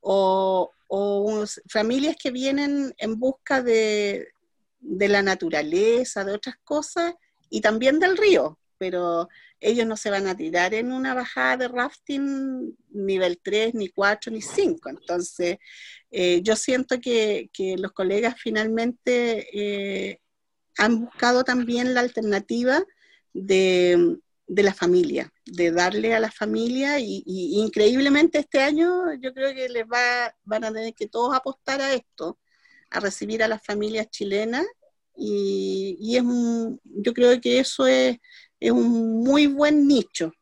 Speaker 5: o, o familias que vienen en busca de, de, la naturaleza, de otras cosas, y también del río, pero ellos no se van a tirar en una bajada de rafting nivel 3, ni 4, ni 5. Entonces, eh, yo siento que, que, los colegas finalmente eh, han buscado también la alternativa de, la familia, de darle a la familia y, increíblemente este año yo creo que les va, van a tener que todos apostar a esto, a recibir a las familias chilenas y, es yo creo que eso es, es un muy buen nicho.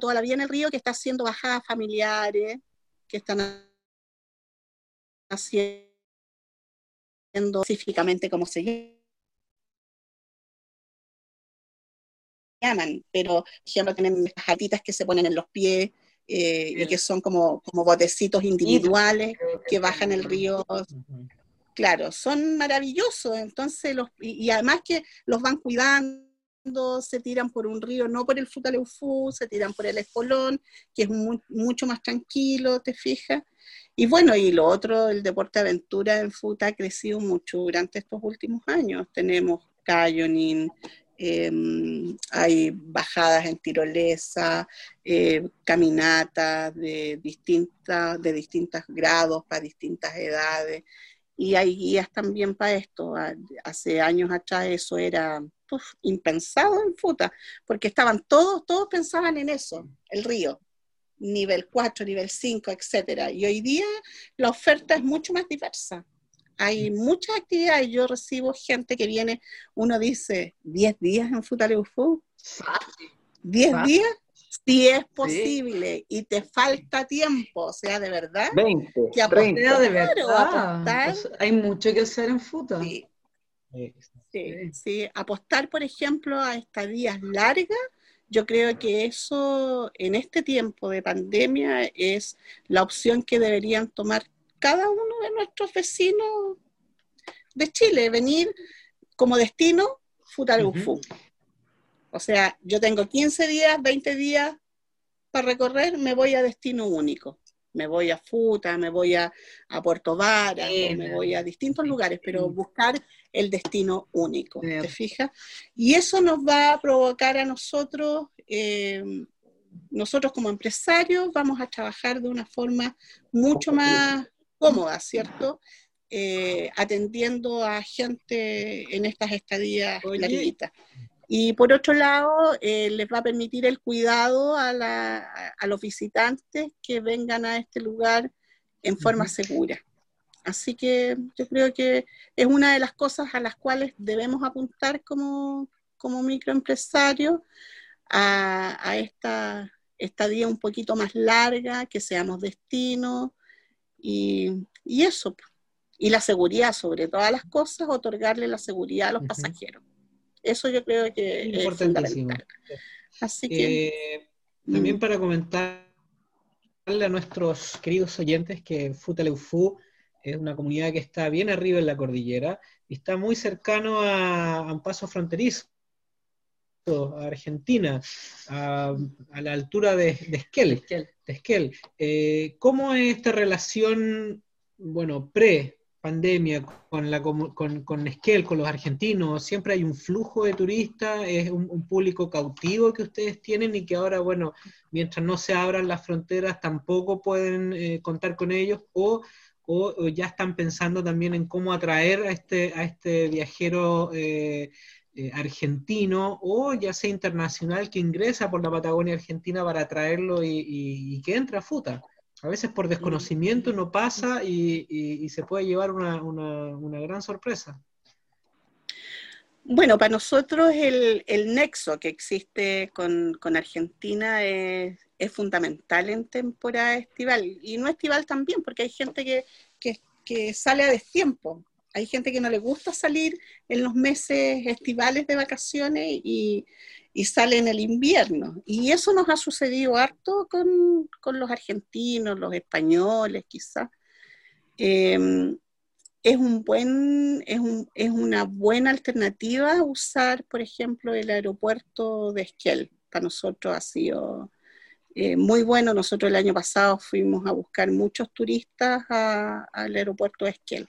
Speaker 5: toda la vida en el río que está haciendo bajadas familiares, que están haciendo específicamente como se llama llaman, pero por ejemplo tienen jatitas que se ponen en los pies eh, y que son como, como botecitos individuales que bajan el río. Claro, son maravillosos, entonces los, y, además que los van cuidando, se tiran por un río, no por el Futaleufú, se tiran por el Espolón, que es mucho más tranquilo, te fijas. Y bueno, y lo otro, el deporte aventura en Futa ha crecido mucho durante estos últimos años. Tenemos canyoning, Em, hay bajadas en tirolesa, eh, caminatas de, distintas, de distintos grados para distintas edades. Y hay guías también para esto. Hace años atrás eso era impensado en Futa, porque estaban todos, todos pensaban en eso, el río, nivel 4, nivel 5, etcétera. Y hoy día la oferta es mucho más diversa hay muchas actividades. Yo recibo gente que viene, uno dice, 10 días en Futaleufú. 10 días, si es posible y te falta tiempo, o sea, de verdad.
Speaker 2: 20,
Speaker 3: que apostar, de verdad. hay mucho que hacer en Futa.
Speaker 5: Sí. Sí, sí, apostar, por ejemplo, a estadías largas, yo creo que eso en este tiempo de pandemia es la opción que deberían tomar cada uno de nuestros vecinos de Chile, venir como destino Futarufú. O sea, yo tengo 15 días, 20 días para recorrer, me voy a destino único. Me voy a Futa, me voy a, Puerto Vara, me voy a distintos lugares, pero buscar el destino único, ¿te fijas? Y eso nos va a provocar a nosotros, eh, nosotros como empresarios, vamos a trabajar de una forma mucho más cómoda, ¿cierto? Eh, atendiendo a gente en estas estadías larguitas. Y por otro lado, eh, les va a permitir el cuidado a, los visitantes que vengan a este lugar en forma segura. Así que yo creo que es una de las cosas a las cuales debemos apuntar como, como microempresarios a, a esta estadía un poquito más larga, que seamos destino, y, eso. Y la seguridad, sobre todas las cosas, otorgarle la seguridad a los pasajeros. Eso yo creo que es fundamental.
Speaker 4: Así que... Eh, también mm. para comentarle a nuestros queridos oyentes que Futaleufú es una comunidad que está bien arriba en la cordillera y está muy cercano a un paso fronterizo a Argentina, a, la altura de, Esquel. De Esquel. Eh, ¿Cómo es esta relación, bueno, pre-pandemia con, la, con, con, Esquel, con los argentinos? ¿Siempre hay un flujo de turistas? ¿Es un, público cautivo que ustedes tienen y que ahora, bueno, mientras no se abran las fronteras, tampoco pueden eh, contar con ellos? ¿O o, ya están pensando también en cómo atraer a este, a este viajero eh, eh, argentino o ya sea internacional que ingresa por la Patagonia Argentina para traerlo y, que entra a FUTA. A veces por desconocimiento no pasa y, se puede llevar una, gran sorpresa.
Speaker 5: Bueno, para nosotros el, nexo que existe con, Argentina es, fundamental en temporada estival y no estival también, porque hay gente que, que sale a destiempo. Hay gente que no le gusta salir en los meses estivales de vacaciones y, sale en el invierno. Y eso nos ha sucedido harto con, los argentinos, los españoles quizás. Em, es, un buen, es, un, es una buena alternativa usar, por ejemplo, el aeropuerto de Esquiel. Para nosotros ha sido eh, muy bueno. Nosotros el año pasado fuimos a buscar muchos turistas al aeropuerto de Esquiel.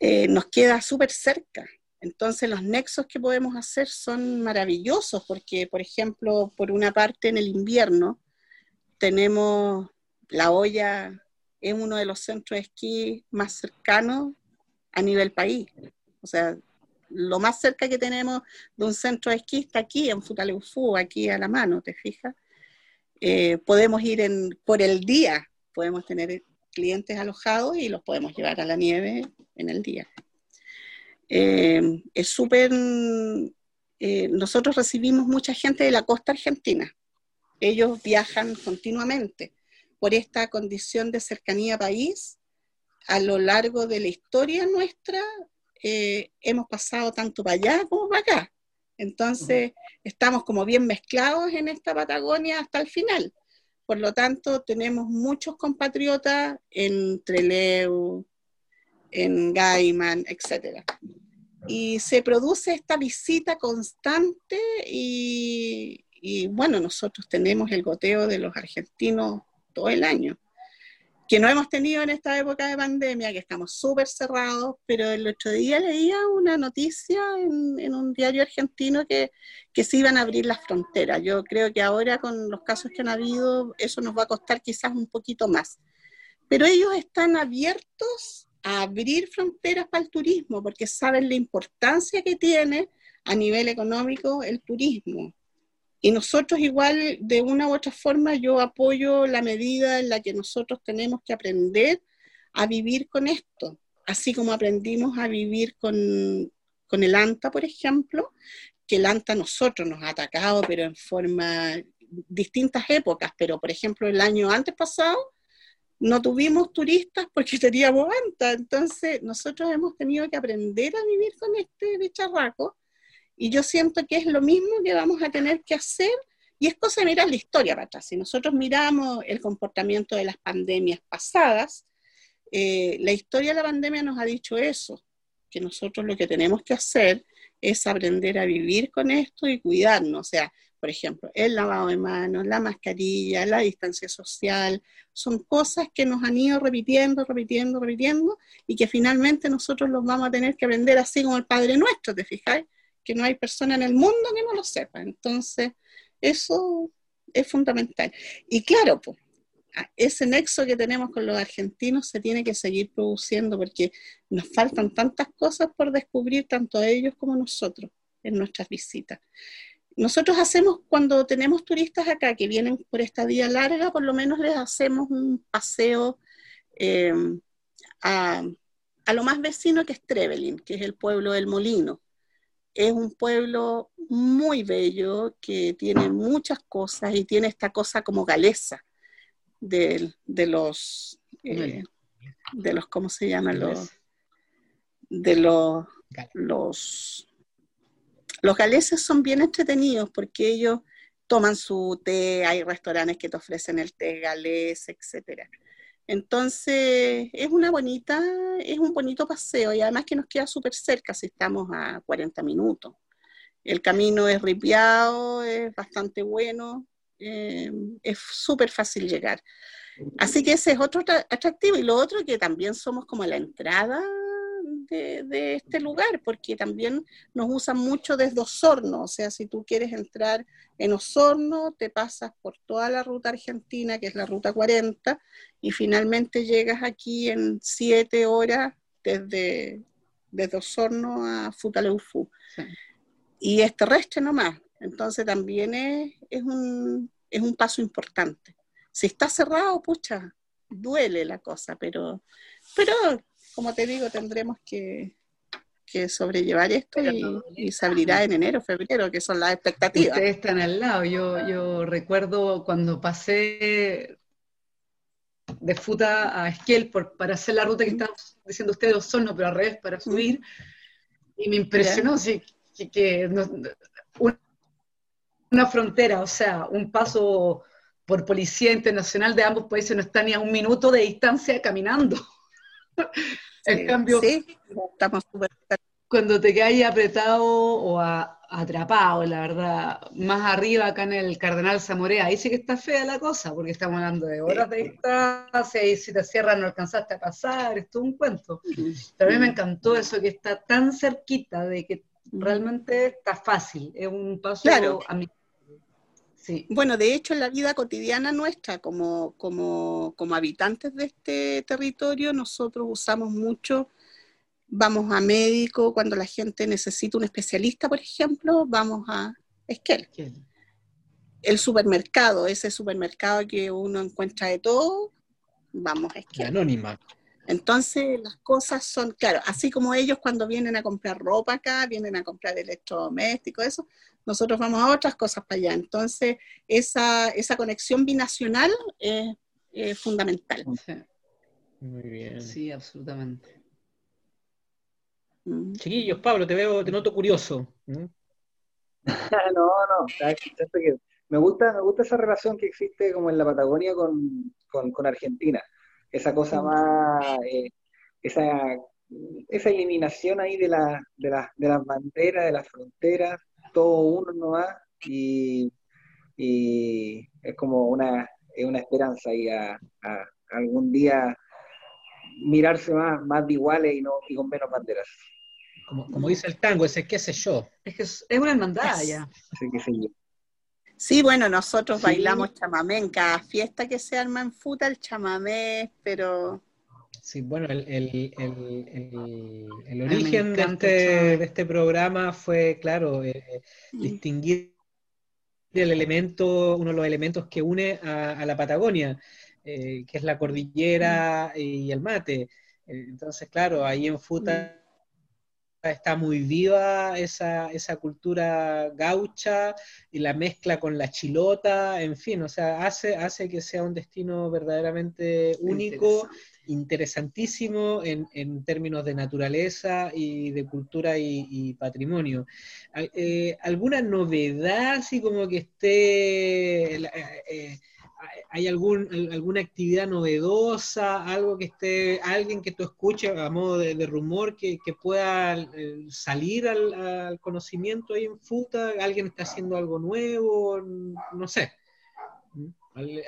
Speaker 5: Eh, nos queda súper cerca. Entonces los nexos que podemos hacer son maravillosos porque, por ejemplo, por una parte en el invierno tenemos la olla, es uno de los centros de esquí más cercanos a nivel país. O sea, lo más cerca que tenemos de un centro de esquí está aquí en Futaleufú, aquí a la mano, ¿te fijas? Eh, podemos ir en, por el día, podemos tener clientes alojados y los podemos llevar a la nieve en el día. Eh, es súper, eh, nosotros recibimos mucha gente de la costa argentina. Ellos viajan continuamente por esta condición de cercanía país. A lo largo de la historia nuestra, eh, hemos pasado tanto para allá como para acá. Entonces, estamos como bien mezclados en esta Patagonia hasta el final. Por lo tanto, tenemos muchos compatriotas en Trelew, en Gaiman, etc. Y se produce esta visita constante y, bueno, nosotros tenemos el goteo de los argentinos todo el año, que no hemos tenido en esta época de pandemia, que estamos súper cerrados, pero el otro día leía una noticia en, un diario argentino que, que se iban a abrir las fronteras. Yo creo que ahora con los casos que han habido, eso nos va a costar quizás un poquito más. Pero ellos están abiertos abrir fronteras para el turismo, porque saben la importancia que tiene a nivel económico el turismo. Y nosotros igual, de una u otra forma, yo apoyo la medida en la que nosotros tenemos que aprender a vivir con esto, así como aprendimos a vivir con, con el ANTA, por ejemplo, que el ANTA nosotros nos ha atacado, pero en forma distintas épocas, pero por ejemplo el año antes pasado no tuvimos turistas porque teníamos anta, entonces nosotros hemos tenido que aprender a vivir con este bicharraco y yo siento que es lo mismo que vamos a tener que hacer y es cosa de mirar la historia para atrás. Si nosotros miramos el comportamiento de las pandemias pasadas, eh, la historia de la pandemia nos ha dicho eso, que nosotros lo que tenemos que hacer es aprender a vivir con esto y cuidarnos. O sea, por ejemplo, el lavado de manos, la mascarilla, la distancia social, son cosas que nos han ido repitiendo, repitiendo, repitiendo y que finalmente nosotros los vamos a tener que aprender así como el Padre Nuestro, ¿te fijáis? Que no hay persona en el mundo que no lo sepa. Entonces, eso es fundamental. Y claro, pues, ese nexo que tenemos con los argentinos se tiene que seguir produciendo porque nos faltan tantas cosas por descubrir, tanto a ellos como a nosotros, en nuestras visitas. Nosotros hacemos, cuando tenemos turistas acá que vienen por esta vía larga, por lo menos les hacemos un paseo eh, a, lo más vecino que es Trevelin, que es el pueblo del Molino. Es un pueblo muy bello que tiene muchas cosas y tiene esta cosa como galesa de, los, eh, de los, ¿cómo se llaman? Los, de los, los los galeses son bien entretenidos porque ellos toman su té, hay restaurantes que te ofrecen el té galés, etcétera. Entonces, es una bonita, es un bonito paseo y además que nos queda súper cerca si estamos a 40 minutos. El camino es ripiado, es bastante bueno, eh, es súper fácil llegar. Así que ese es otro atractivo. Y lo otro que también somos como la entrada de, este lugar, porque también nos usan mucho desde Osorno, o sea, si tú quieres entrar en Osorno, te pasas por toda la ruta argentina, que es la ruta 40, y finalmente llegas aquí en siete horas desde, desde Osorno a Futaleufú. Y es terrestre nomás, entonces también es, es, un, es un paso importante. Si está cerrado, pucha, duele la cosa, pero, pero como te digo, tendremos que, sobrellevar esto y, se abrirá en enero, febrero, que son las expectativas.
Speaker 3: Ustedes están al lado. Yo, yo recuerdo cuando pasé de Futa a Esquiel por, para hacer la ruta que estaban diciendo ustedes, Osorno, pero al revés, para subir, y me impresionó que, una frontera, o sea, un paso por policía internacional de ambos países no está ni a un minuto de distancia caminando. en cambio,
Speaker 5: sí, estamos súper
Speaker 3: cuando te quedas apretado o atrapado, la verdad, más arriba acá en el Cardenal Zamorea, ahí sí que está fea la cosa, porque estamos hablando de horas de distancia y si te cierran no alcanzaste a pasar, es todo un cuento. Pero a mí me encantó eso, que está tan cerquita de que realmente está fácil, es un paso
Speaker 5: claro.
Speaker 3: a mí.
Speaker 5: Sí. Bueno, de hecho, en la vida cotidiana nuestra, como, como, como habitantes de este territorio, nosotros usamos mucho vamos a médico, cuando la gente necesita un especialista, por ejemplo, vamos a Esquel. El supermercado, ese supermercado que uno encuentra de todo, vamos a Esquel.
Speaker 4: Anónima.
Speaker 5: Entonces las cosas son, claro, así como ellos cuando vienen a comprar ropa acá, vienen a comprar electrodomésticos, eso, nosotros vamos a otras cosas para allá. Entonces esa, esa conexión binacional es, fundamental.
Speaker 4: Muy bien.
Speaker 3: Sí, absolutamente.
Speaker 4: Mm. Chiquillos, Pablo, te veo, te noto curioso.
Speaker 2: ¿Mm? no, no, me gusta, me gusta esa relación que existe como en la Patagonia con, Argentina. Esa cosa más, eh, esa, esa eliminación ahí de, la, de, de las banderas, de las fronteras, todo uno no va y, y es como una, una esperanza ahí a, algún día mirarse más, más de iguales y, no, y con menos banderas
Speaker 4: como, dice el tango, ese qué sé yo.
Speaker 3: Es que es, una hermandad ya.
Speaker 5: Sí, bueno, nosotros bailamos chamamé en cada fiesta que se arma en Futa, el chamamé, pero...
Speaker 4: Sí, bueno, el, origen de este, de este, programa fue, claro, eh, eh, mm. distinguir el elemento, uno de los elementos que une a, la Patagonia, eh, que es la cordillera y el mate. Entonces, claro, ahí en Futa... Está muy viva esa, esa cultura gaucha y la mezcla con la chilota, en fin, o sea, hace, hace que sea un destino verdaderamente único, interesantísimo en, en, términos de naturaleza y de cultura y, patrimonio. Eh, ¿Alguna novedad así como que esté... Eh, eh, ¿Hay algún, alguna actividad novedosa, algo que esté, alguien que tú escuches a modo de, rumor que, pueda eh, salir al, conocimiento ahí en FUTA? ¿Alguien está haciendo algo nuevo? No sé.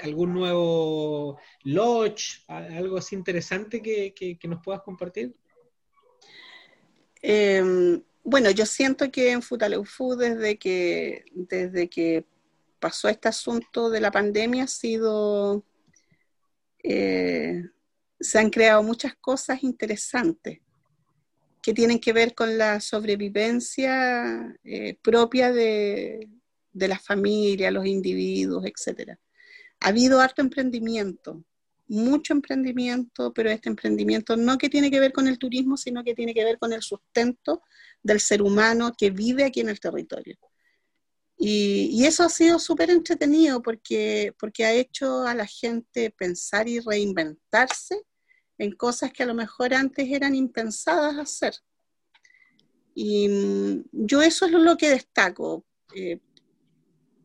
Speaker 4: ¿Algún nuevo lodge? ¿Algo así interesante que, nos puedas compartir?
Speaker 5: Em, bueno, yo siento que en Futaleufú desde que, desde que pasó este asunto de la pandemia ha sido, eh, se han creado muchas cosas interesantes que tienen que ver con la sobrevivencia eh, propia de, de la familia, los individuos, etc. Ha habido harto emprendimiento, mucho emprendimiento, pero este emprendimiento no que tiene que ver con el turismo, sino que tiene que ver con el sustento del ser humano que vive aquí en el territorio. Y, eso ha sido súper entretenido porque, porque ha hecho a la gente pensar y reinventarse en cosas que a lo mejor antes eran impensadas hacer. Y mm, yo eso es lo que destaco, eh,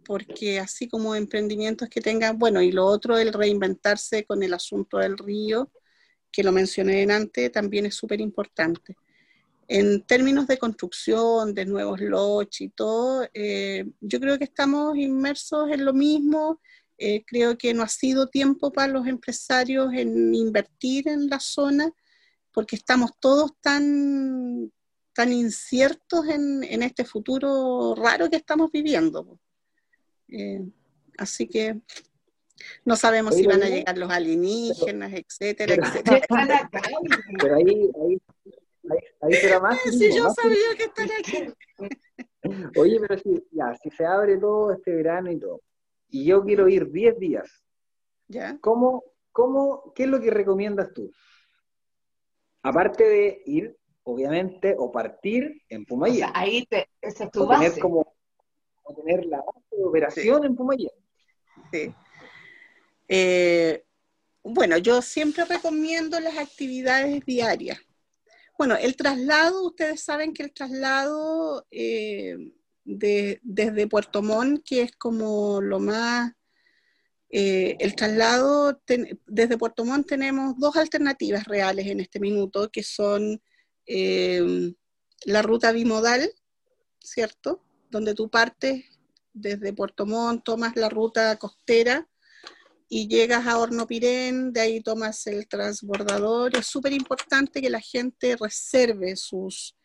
Speaker 5: porque así como emprendimientos que tengan, bueno, y lo otro, el reinventarse con el asunto del río, que lo mencioné antes, también es súper importante. En términos de construcción, de nuevos lots y todo, eh, yo creo que estamos inmersos en lo mismo. Eh, creo que no ha sido tiempo para los empresarios en invertir en la zona, porque estamos todos tan, tan inciertos en, este futuro raro que estamos viviendo. Eh, así que no sabemos si van a llegar los alienígenas, etcétera, etcétera.
Speaker 2: Pero ahí, ahí Ahí, será más.
Speaker 5: Sí, yo sabía que estaría aquí.
Speaker 2: Oye, pero si, ya, si se abre todo este verano y todo, y yo quiero ir 10 días,
Speaker 5: ¿Ya?
Speaker 2: ¿cómo, cómo, ¿qué es lo que recomiendas tú? Aparte de ir, obviamente, o partir en. O sea,
Speaker 3: ahí te, esa es tu
Speaker 2: o
Speaker 3: base.
Speaker 2: Tener como, o tener la base operación en Pumayé.
Speaker 5: Sí. Eh, bueno, yo siempre recomiendo las actividades diarias. Bueno, el traslado, ustedes saben que el traslado eh, de, desde Puerto Montt, que es como lo más, Eh, el traslado, desde Puerto Montt tenemos dos alternativas reales en este minuto, que son eh, la ruta bimodal, ¿cierto? Donde tú partes desde Puerto Montt, tomas la ruta costera y llegas a Hornopirén, de ahí tomas el transbordador. Es súper importante que la gente reserve sus,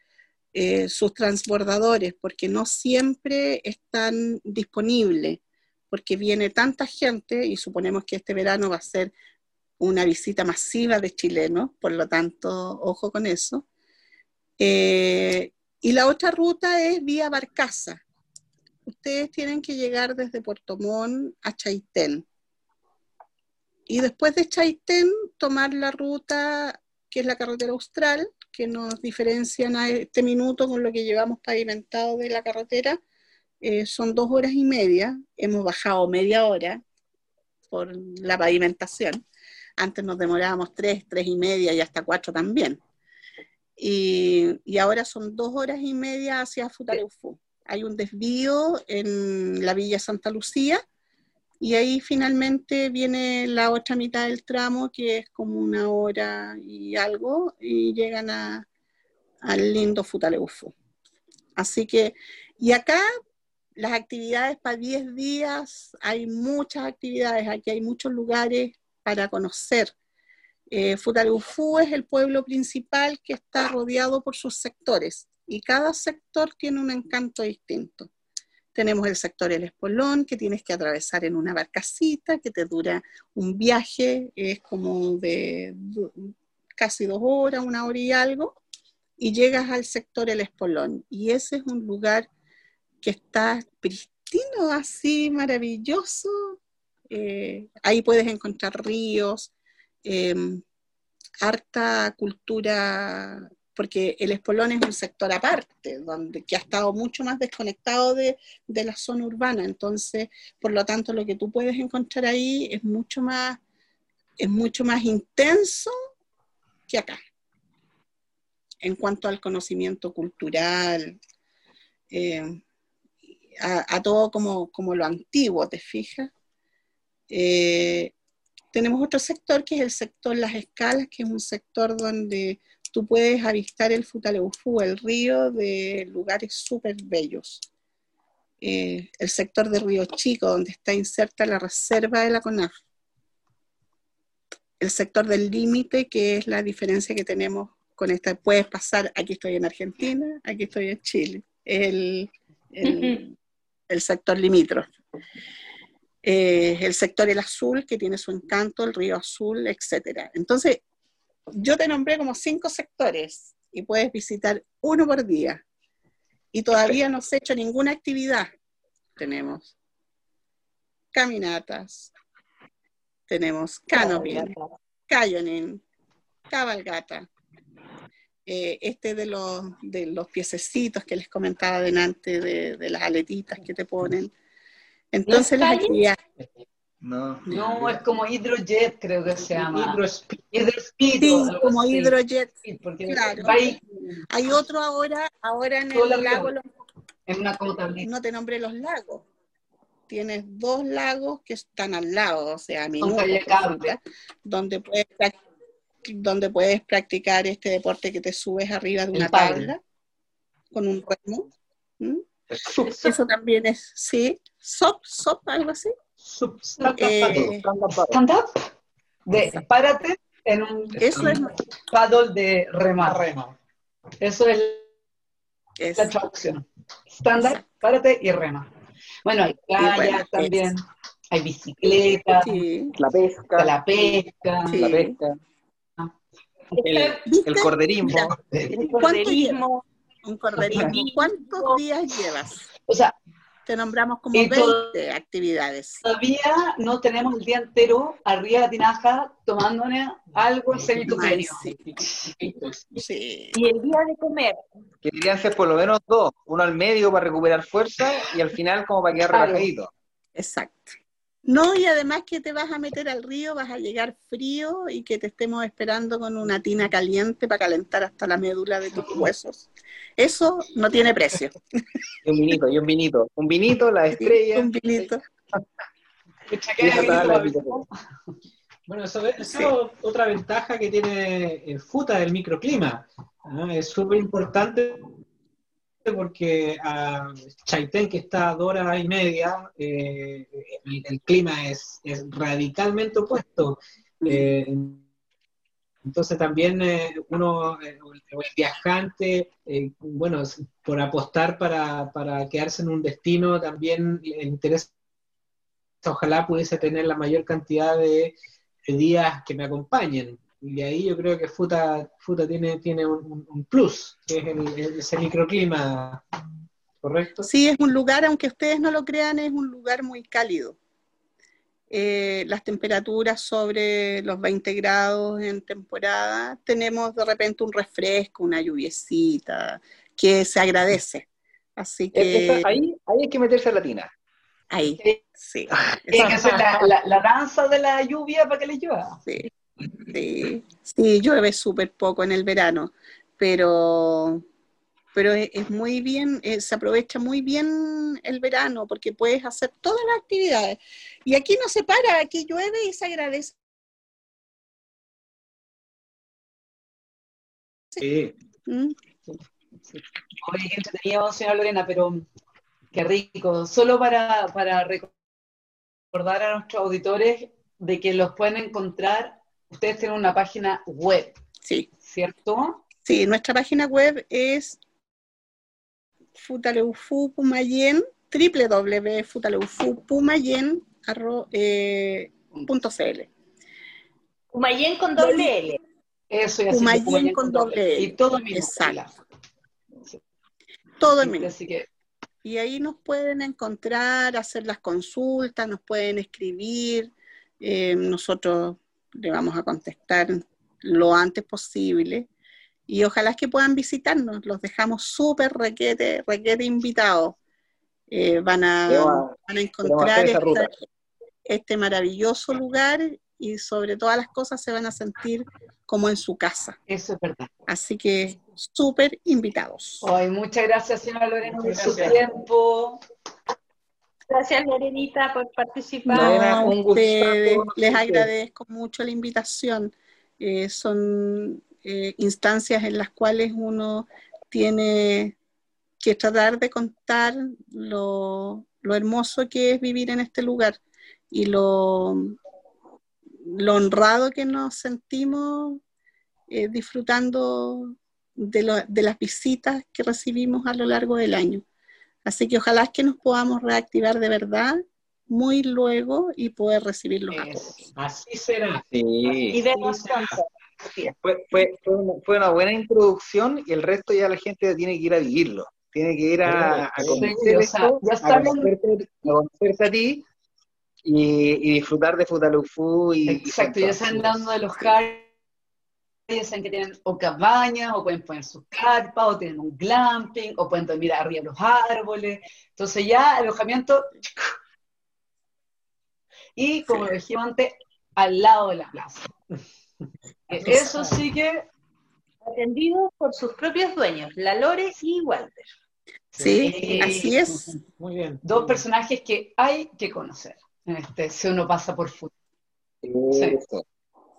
Speaker 5: eh, sus transbordadores porque no siempre están disponibles porque viene tanta gente y suponemos que este verano va a ser una visita masiva de chilenos, por lo tanto, ojo con eso. Eh, y la otra ruta es vía Barcaza. Ustedes tienen que llegar desde Puerto Montt a Chaitén. Y después de Chaitén, tomar la ruta que es la carretera austral, que nos diferencian a este minuto con lo que llevamos pavimentado de la carretera, eh, son dos horas y media, hemos bajado media hora por la pavimentación. Antes nos demorábamos tres, tres y media y hasta cuatro también. Y, y ahora son dos horas y media hacia Futaleufú. Hay un desvío en la Villa Santa Lucía y ahí finalmente viene la otra mitad del tramo que es como una hora y algo y llegan a, al lindo Futaleufú. Así que, y acá las actividades para 10 días, hay muchas actividades, aquí hay muchos lugares para conocer. Eh, es el pueblo principal que está rodeado por sus sectores y cada sector tiene un encanto distinto. Tenemos el sector El Espolón, que tienes que atravesar en una barcacita, que te dura un viaje, es como de casi dos horas, una hora y algo, y llegas al sector El Espolón. Y ese es un lugar que está pristino, así maravilloso. Eh, ahí puedes encontrar ríos, em, harta cultura, porque el Espolón es un sector aparte, donde, que ha estado mucho más desconectado de, de, la zona urbana. Entonces, por lo tanto, lo que tú puedes encontrar ahí es mucho más, es mucho más intenso que acá, en cuanto al conocimiento cultural. Eh, a, todo como, como, lo antiguo, ¿te fijas? Eh, tenemos otro sector que es el sector Las Escalas, que es un sector donde tú puedes avistar el Futaleufú, el río, de lugares súper bellos. Eh, el sector de Río Chico, donde está inserta la reserva de la CONAF. El sector del límite, que es la diferencia que tenemos con esta. Puedes pasar, aquí estoy en Argentina, aquí estoy en Chile. El, el, el sector limítrofe. Eh, el sector El Azul, que tiene su encanto, el Río Azul, etc. Entonces, yo te nombré como cinco sectores y puedes visitar uno por día. Y todavía no se ha hecho ninguna actividad. Tenemos caminatas, tenemos canoping, cayoning, cabalgata, eh, este de los, de los piececitos que les comentaba delante, de, las aletitas que te ponen. Entonces las actividades...
Speaker 3: No, no, es como hidrojet, creo que se llama.
Speaker 5: Hidrospeed. Sí, como hidrojet. claro. Hay otro ahora, ahora en el lago.
Speaker 3: En una
Speaker 5: No te nombré los lagos. Tienes dos lagos que están al lado, o sea, minutos, donde puedes donde puedes practicar este deporte que te subes arriba de una tabla con un remo. Eso también es, sí, sop, sop, algo así.
Speaker 3: Eh, stand up. De, párate en un eso es, paddle de remar. Rema. Eso es, la traducción. Stand up, párate y rema. Bueno, hay kayak también, hay bicicleta,
Speaker 2: la pesca.
Speaker 3: La pesca.
Speaker 2: La pesca el, el corderismo.
Speaker 5: El corderismo. Un corderismo. ¿Cuántos días llevas?
Speaker 3: O sea,
Speaker 5: te nombramos como 20 actividades.
Speaker 3: Todavía no tenemos el día entero arriba de la tinaja tomándonos algo en
Speaker 1: Sí. Y el día de comer.
Speaker 2: Que deberían ser por lo menos dos, uno al medio para recuperar fuerza y al final como para quedar relajadito.
Speaker 5: Exacto. No, y además que te vas a meter al río, vas a llegar frío y que te estemos esperando con una tina caliente para calentar hasta la médula de tus huesos. Eso no tiene precio.
Speaker 2: Y un vinito, y un vinito. Un vinito, la estrella.
Speaker 5: un vinito.
Speaker 4: Bueno, eso, es otra ventaja que tiene el FUTA del microclima. Es súper importante porque a Chaitén, que está a dos horas y media, eh, el, clima es, radicalmente opuesto. Eh, entonces también eh, uno, el viajante, bueno, por apostar para, para, quedarse en un destino, también le interesa, ojalá pudiese tener la mayor cantidad de días que me acompañen. Y ahí yo creo que Futa, Futa tiene, tiene un, plus, que es el, ese microclima, ¿correcto?
Speaker 5: Sí, es un lugar, aunque ustedes no lo crean, es un lugar muy cálido. Eh, las temperaturas sobre los 20 grados en temporada, tenemos de repente un refresco, una lluviecita, que se agradece. Así que...
Speaker 2: ahí, hay que meterse a la tina.
Speaker 5: Ahí, sí.
Speaker 3: Tiene que hacer la, la, danza de la lluvia para que les llueva.
Speaker 5: Sí. Sí, sí llueve súper poco en el verano, pero, pero es, muy bien, eh, se aprovecha muy bien el verano porque puedes hacer todas las actividades. Y aquí no se para, aquí llueve y se agradece.
Speaker 3: Sí. ¿Mm? Oye, qué entretenido, señora Lorena, pero qué rico. Solo para, para recordar a nuestros auditores de que los pueden encontrar ustedes tienen una página web.
Speaker 5: Sí.
Speaker 3: ¿Cierto?
Speaker 5: Sí, nuestra página web es futaleufu.pumayen, www.futaleufu.pumayen.cl.
Speaker 1: Pumayen con doble L.
Speaker 3: Eso,
Speaker 5: así Pumayen con doble L.
Speaker 3: Y todo en
Speaker 5: Exacto. Todo en Así que... Y ahí nos pueden encontrar, hacer las consultas, nos pueden escribir. Eh, nosotros le vamos a contestar lo antes posible y ojalá que puedan visitarnos, los dejamos súper requete, requete invitados. Eh, van, a, van, a, encontrar este maravilloso lugar y sobre todas las cosas se van a sentir como en su casa.
Speaker 3: Eso es verdad.
Speaker 5: Así que súper invitados.
Speaker 3: Ay, muchas gracias, señora Lorena, por su tiempo.
Speaker 1: Gracias, Lorenita, por participar.
Speaker 5: Les agradezco mucho la invitación. Eh, son eh, instancias en las cuales uno tiene que tratar de contar lo, hermoso que es vivir en este lugar y lo, lo honrado que nos sentimos eh, disfrutando de, de las visitas que recibimos a lo largo del año. Así que ojalá es que nos podamos reactivar de verdad muy luego y poder recibirlos a todos.
Speaker 4: Así será.
Speaker 2: Sí. Y de fue, fue, fue, una, buena introducción y el resto ya la gente tiene que ir a vivirlo. Tiene que ir a, a conocer esto, a, conocerte, a ti y, disfrutar de Futalufu. Y,
Speaker 3: Exacto, ya están dando de los saben que tienen o cabañas, o pueden poner sus carpas, o tienen un glamping, o pueden dormir arriba de los árboles. Entonces ya alojamiento, y como dijimos antes, al lado de la plaza. Eso sí que...
Speaker 1: Atendido por sus propios dueños, la Lore y Walter.
Speaker 5: Sí, así es.
Speaker 3: Muy bien. Dos personajes que hay que conocer. Este, si uno pasa por fútbol.
Speaker 5: Sí.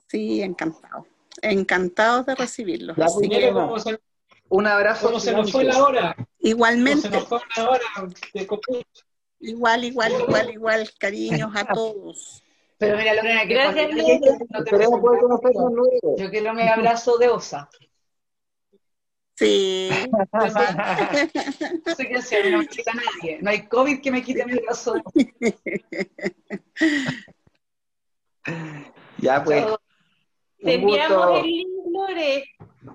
Speaker 5: sí, encantado. Encantados de recibirlos.
Speaker 2: un abrazo.
Speaker 4: ¿Cómo se nos fue la hora?
Speaker 5: Igualmente.
Speaker 4: Se nos fue la hora de
Speaker 5: Igual, igual, igual, igual. Cariños a todos.
Speaker 3: Pero mira, Lorena, que gracias. No te luego. Yo quiero mi abrazo de osa.
Speaker 5: Sí.
Speaker 3: no sé qué hacer, no me quita nadie. No hay COVID que me quite mi abrazo.
Speaker 2: Ya pues.
Speaker 1: Te enviamos el link, Lore.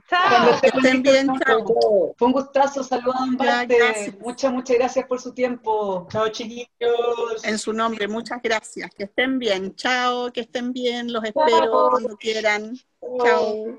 Speaker 3: Chao. estén bien, chao. Fue un gustazo saludar en Muchas, muchas gracias por su tiempo.
Speaker 4: Chao, chiquillos.
Speaker 5: En su nombre, muchas gracias. Que estén bien. Chao, que estén bien. Los espero cuando quieran. Chao.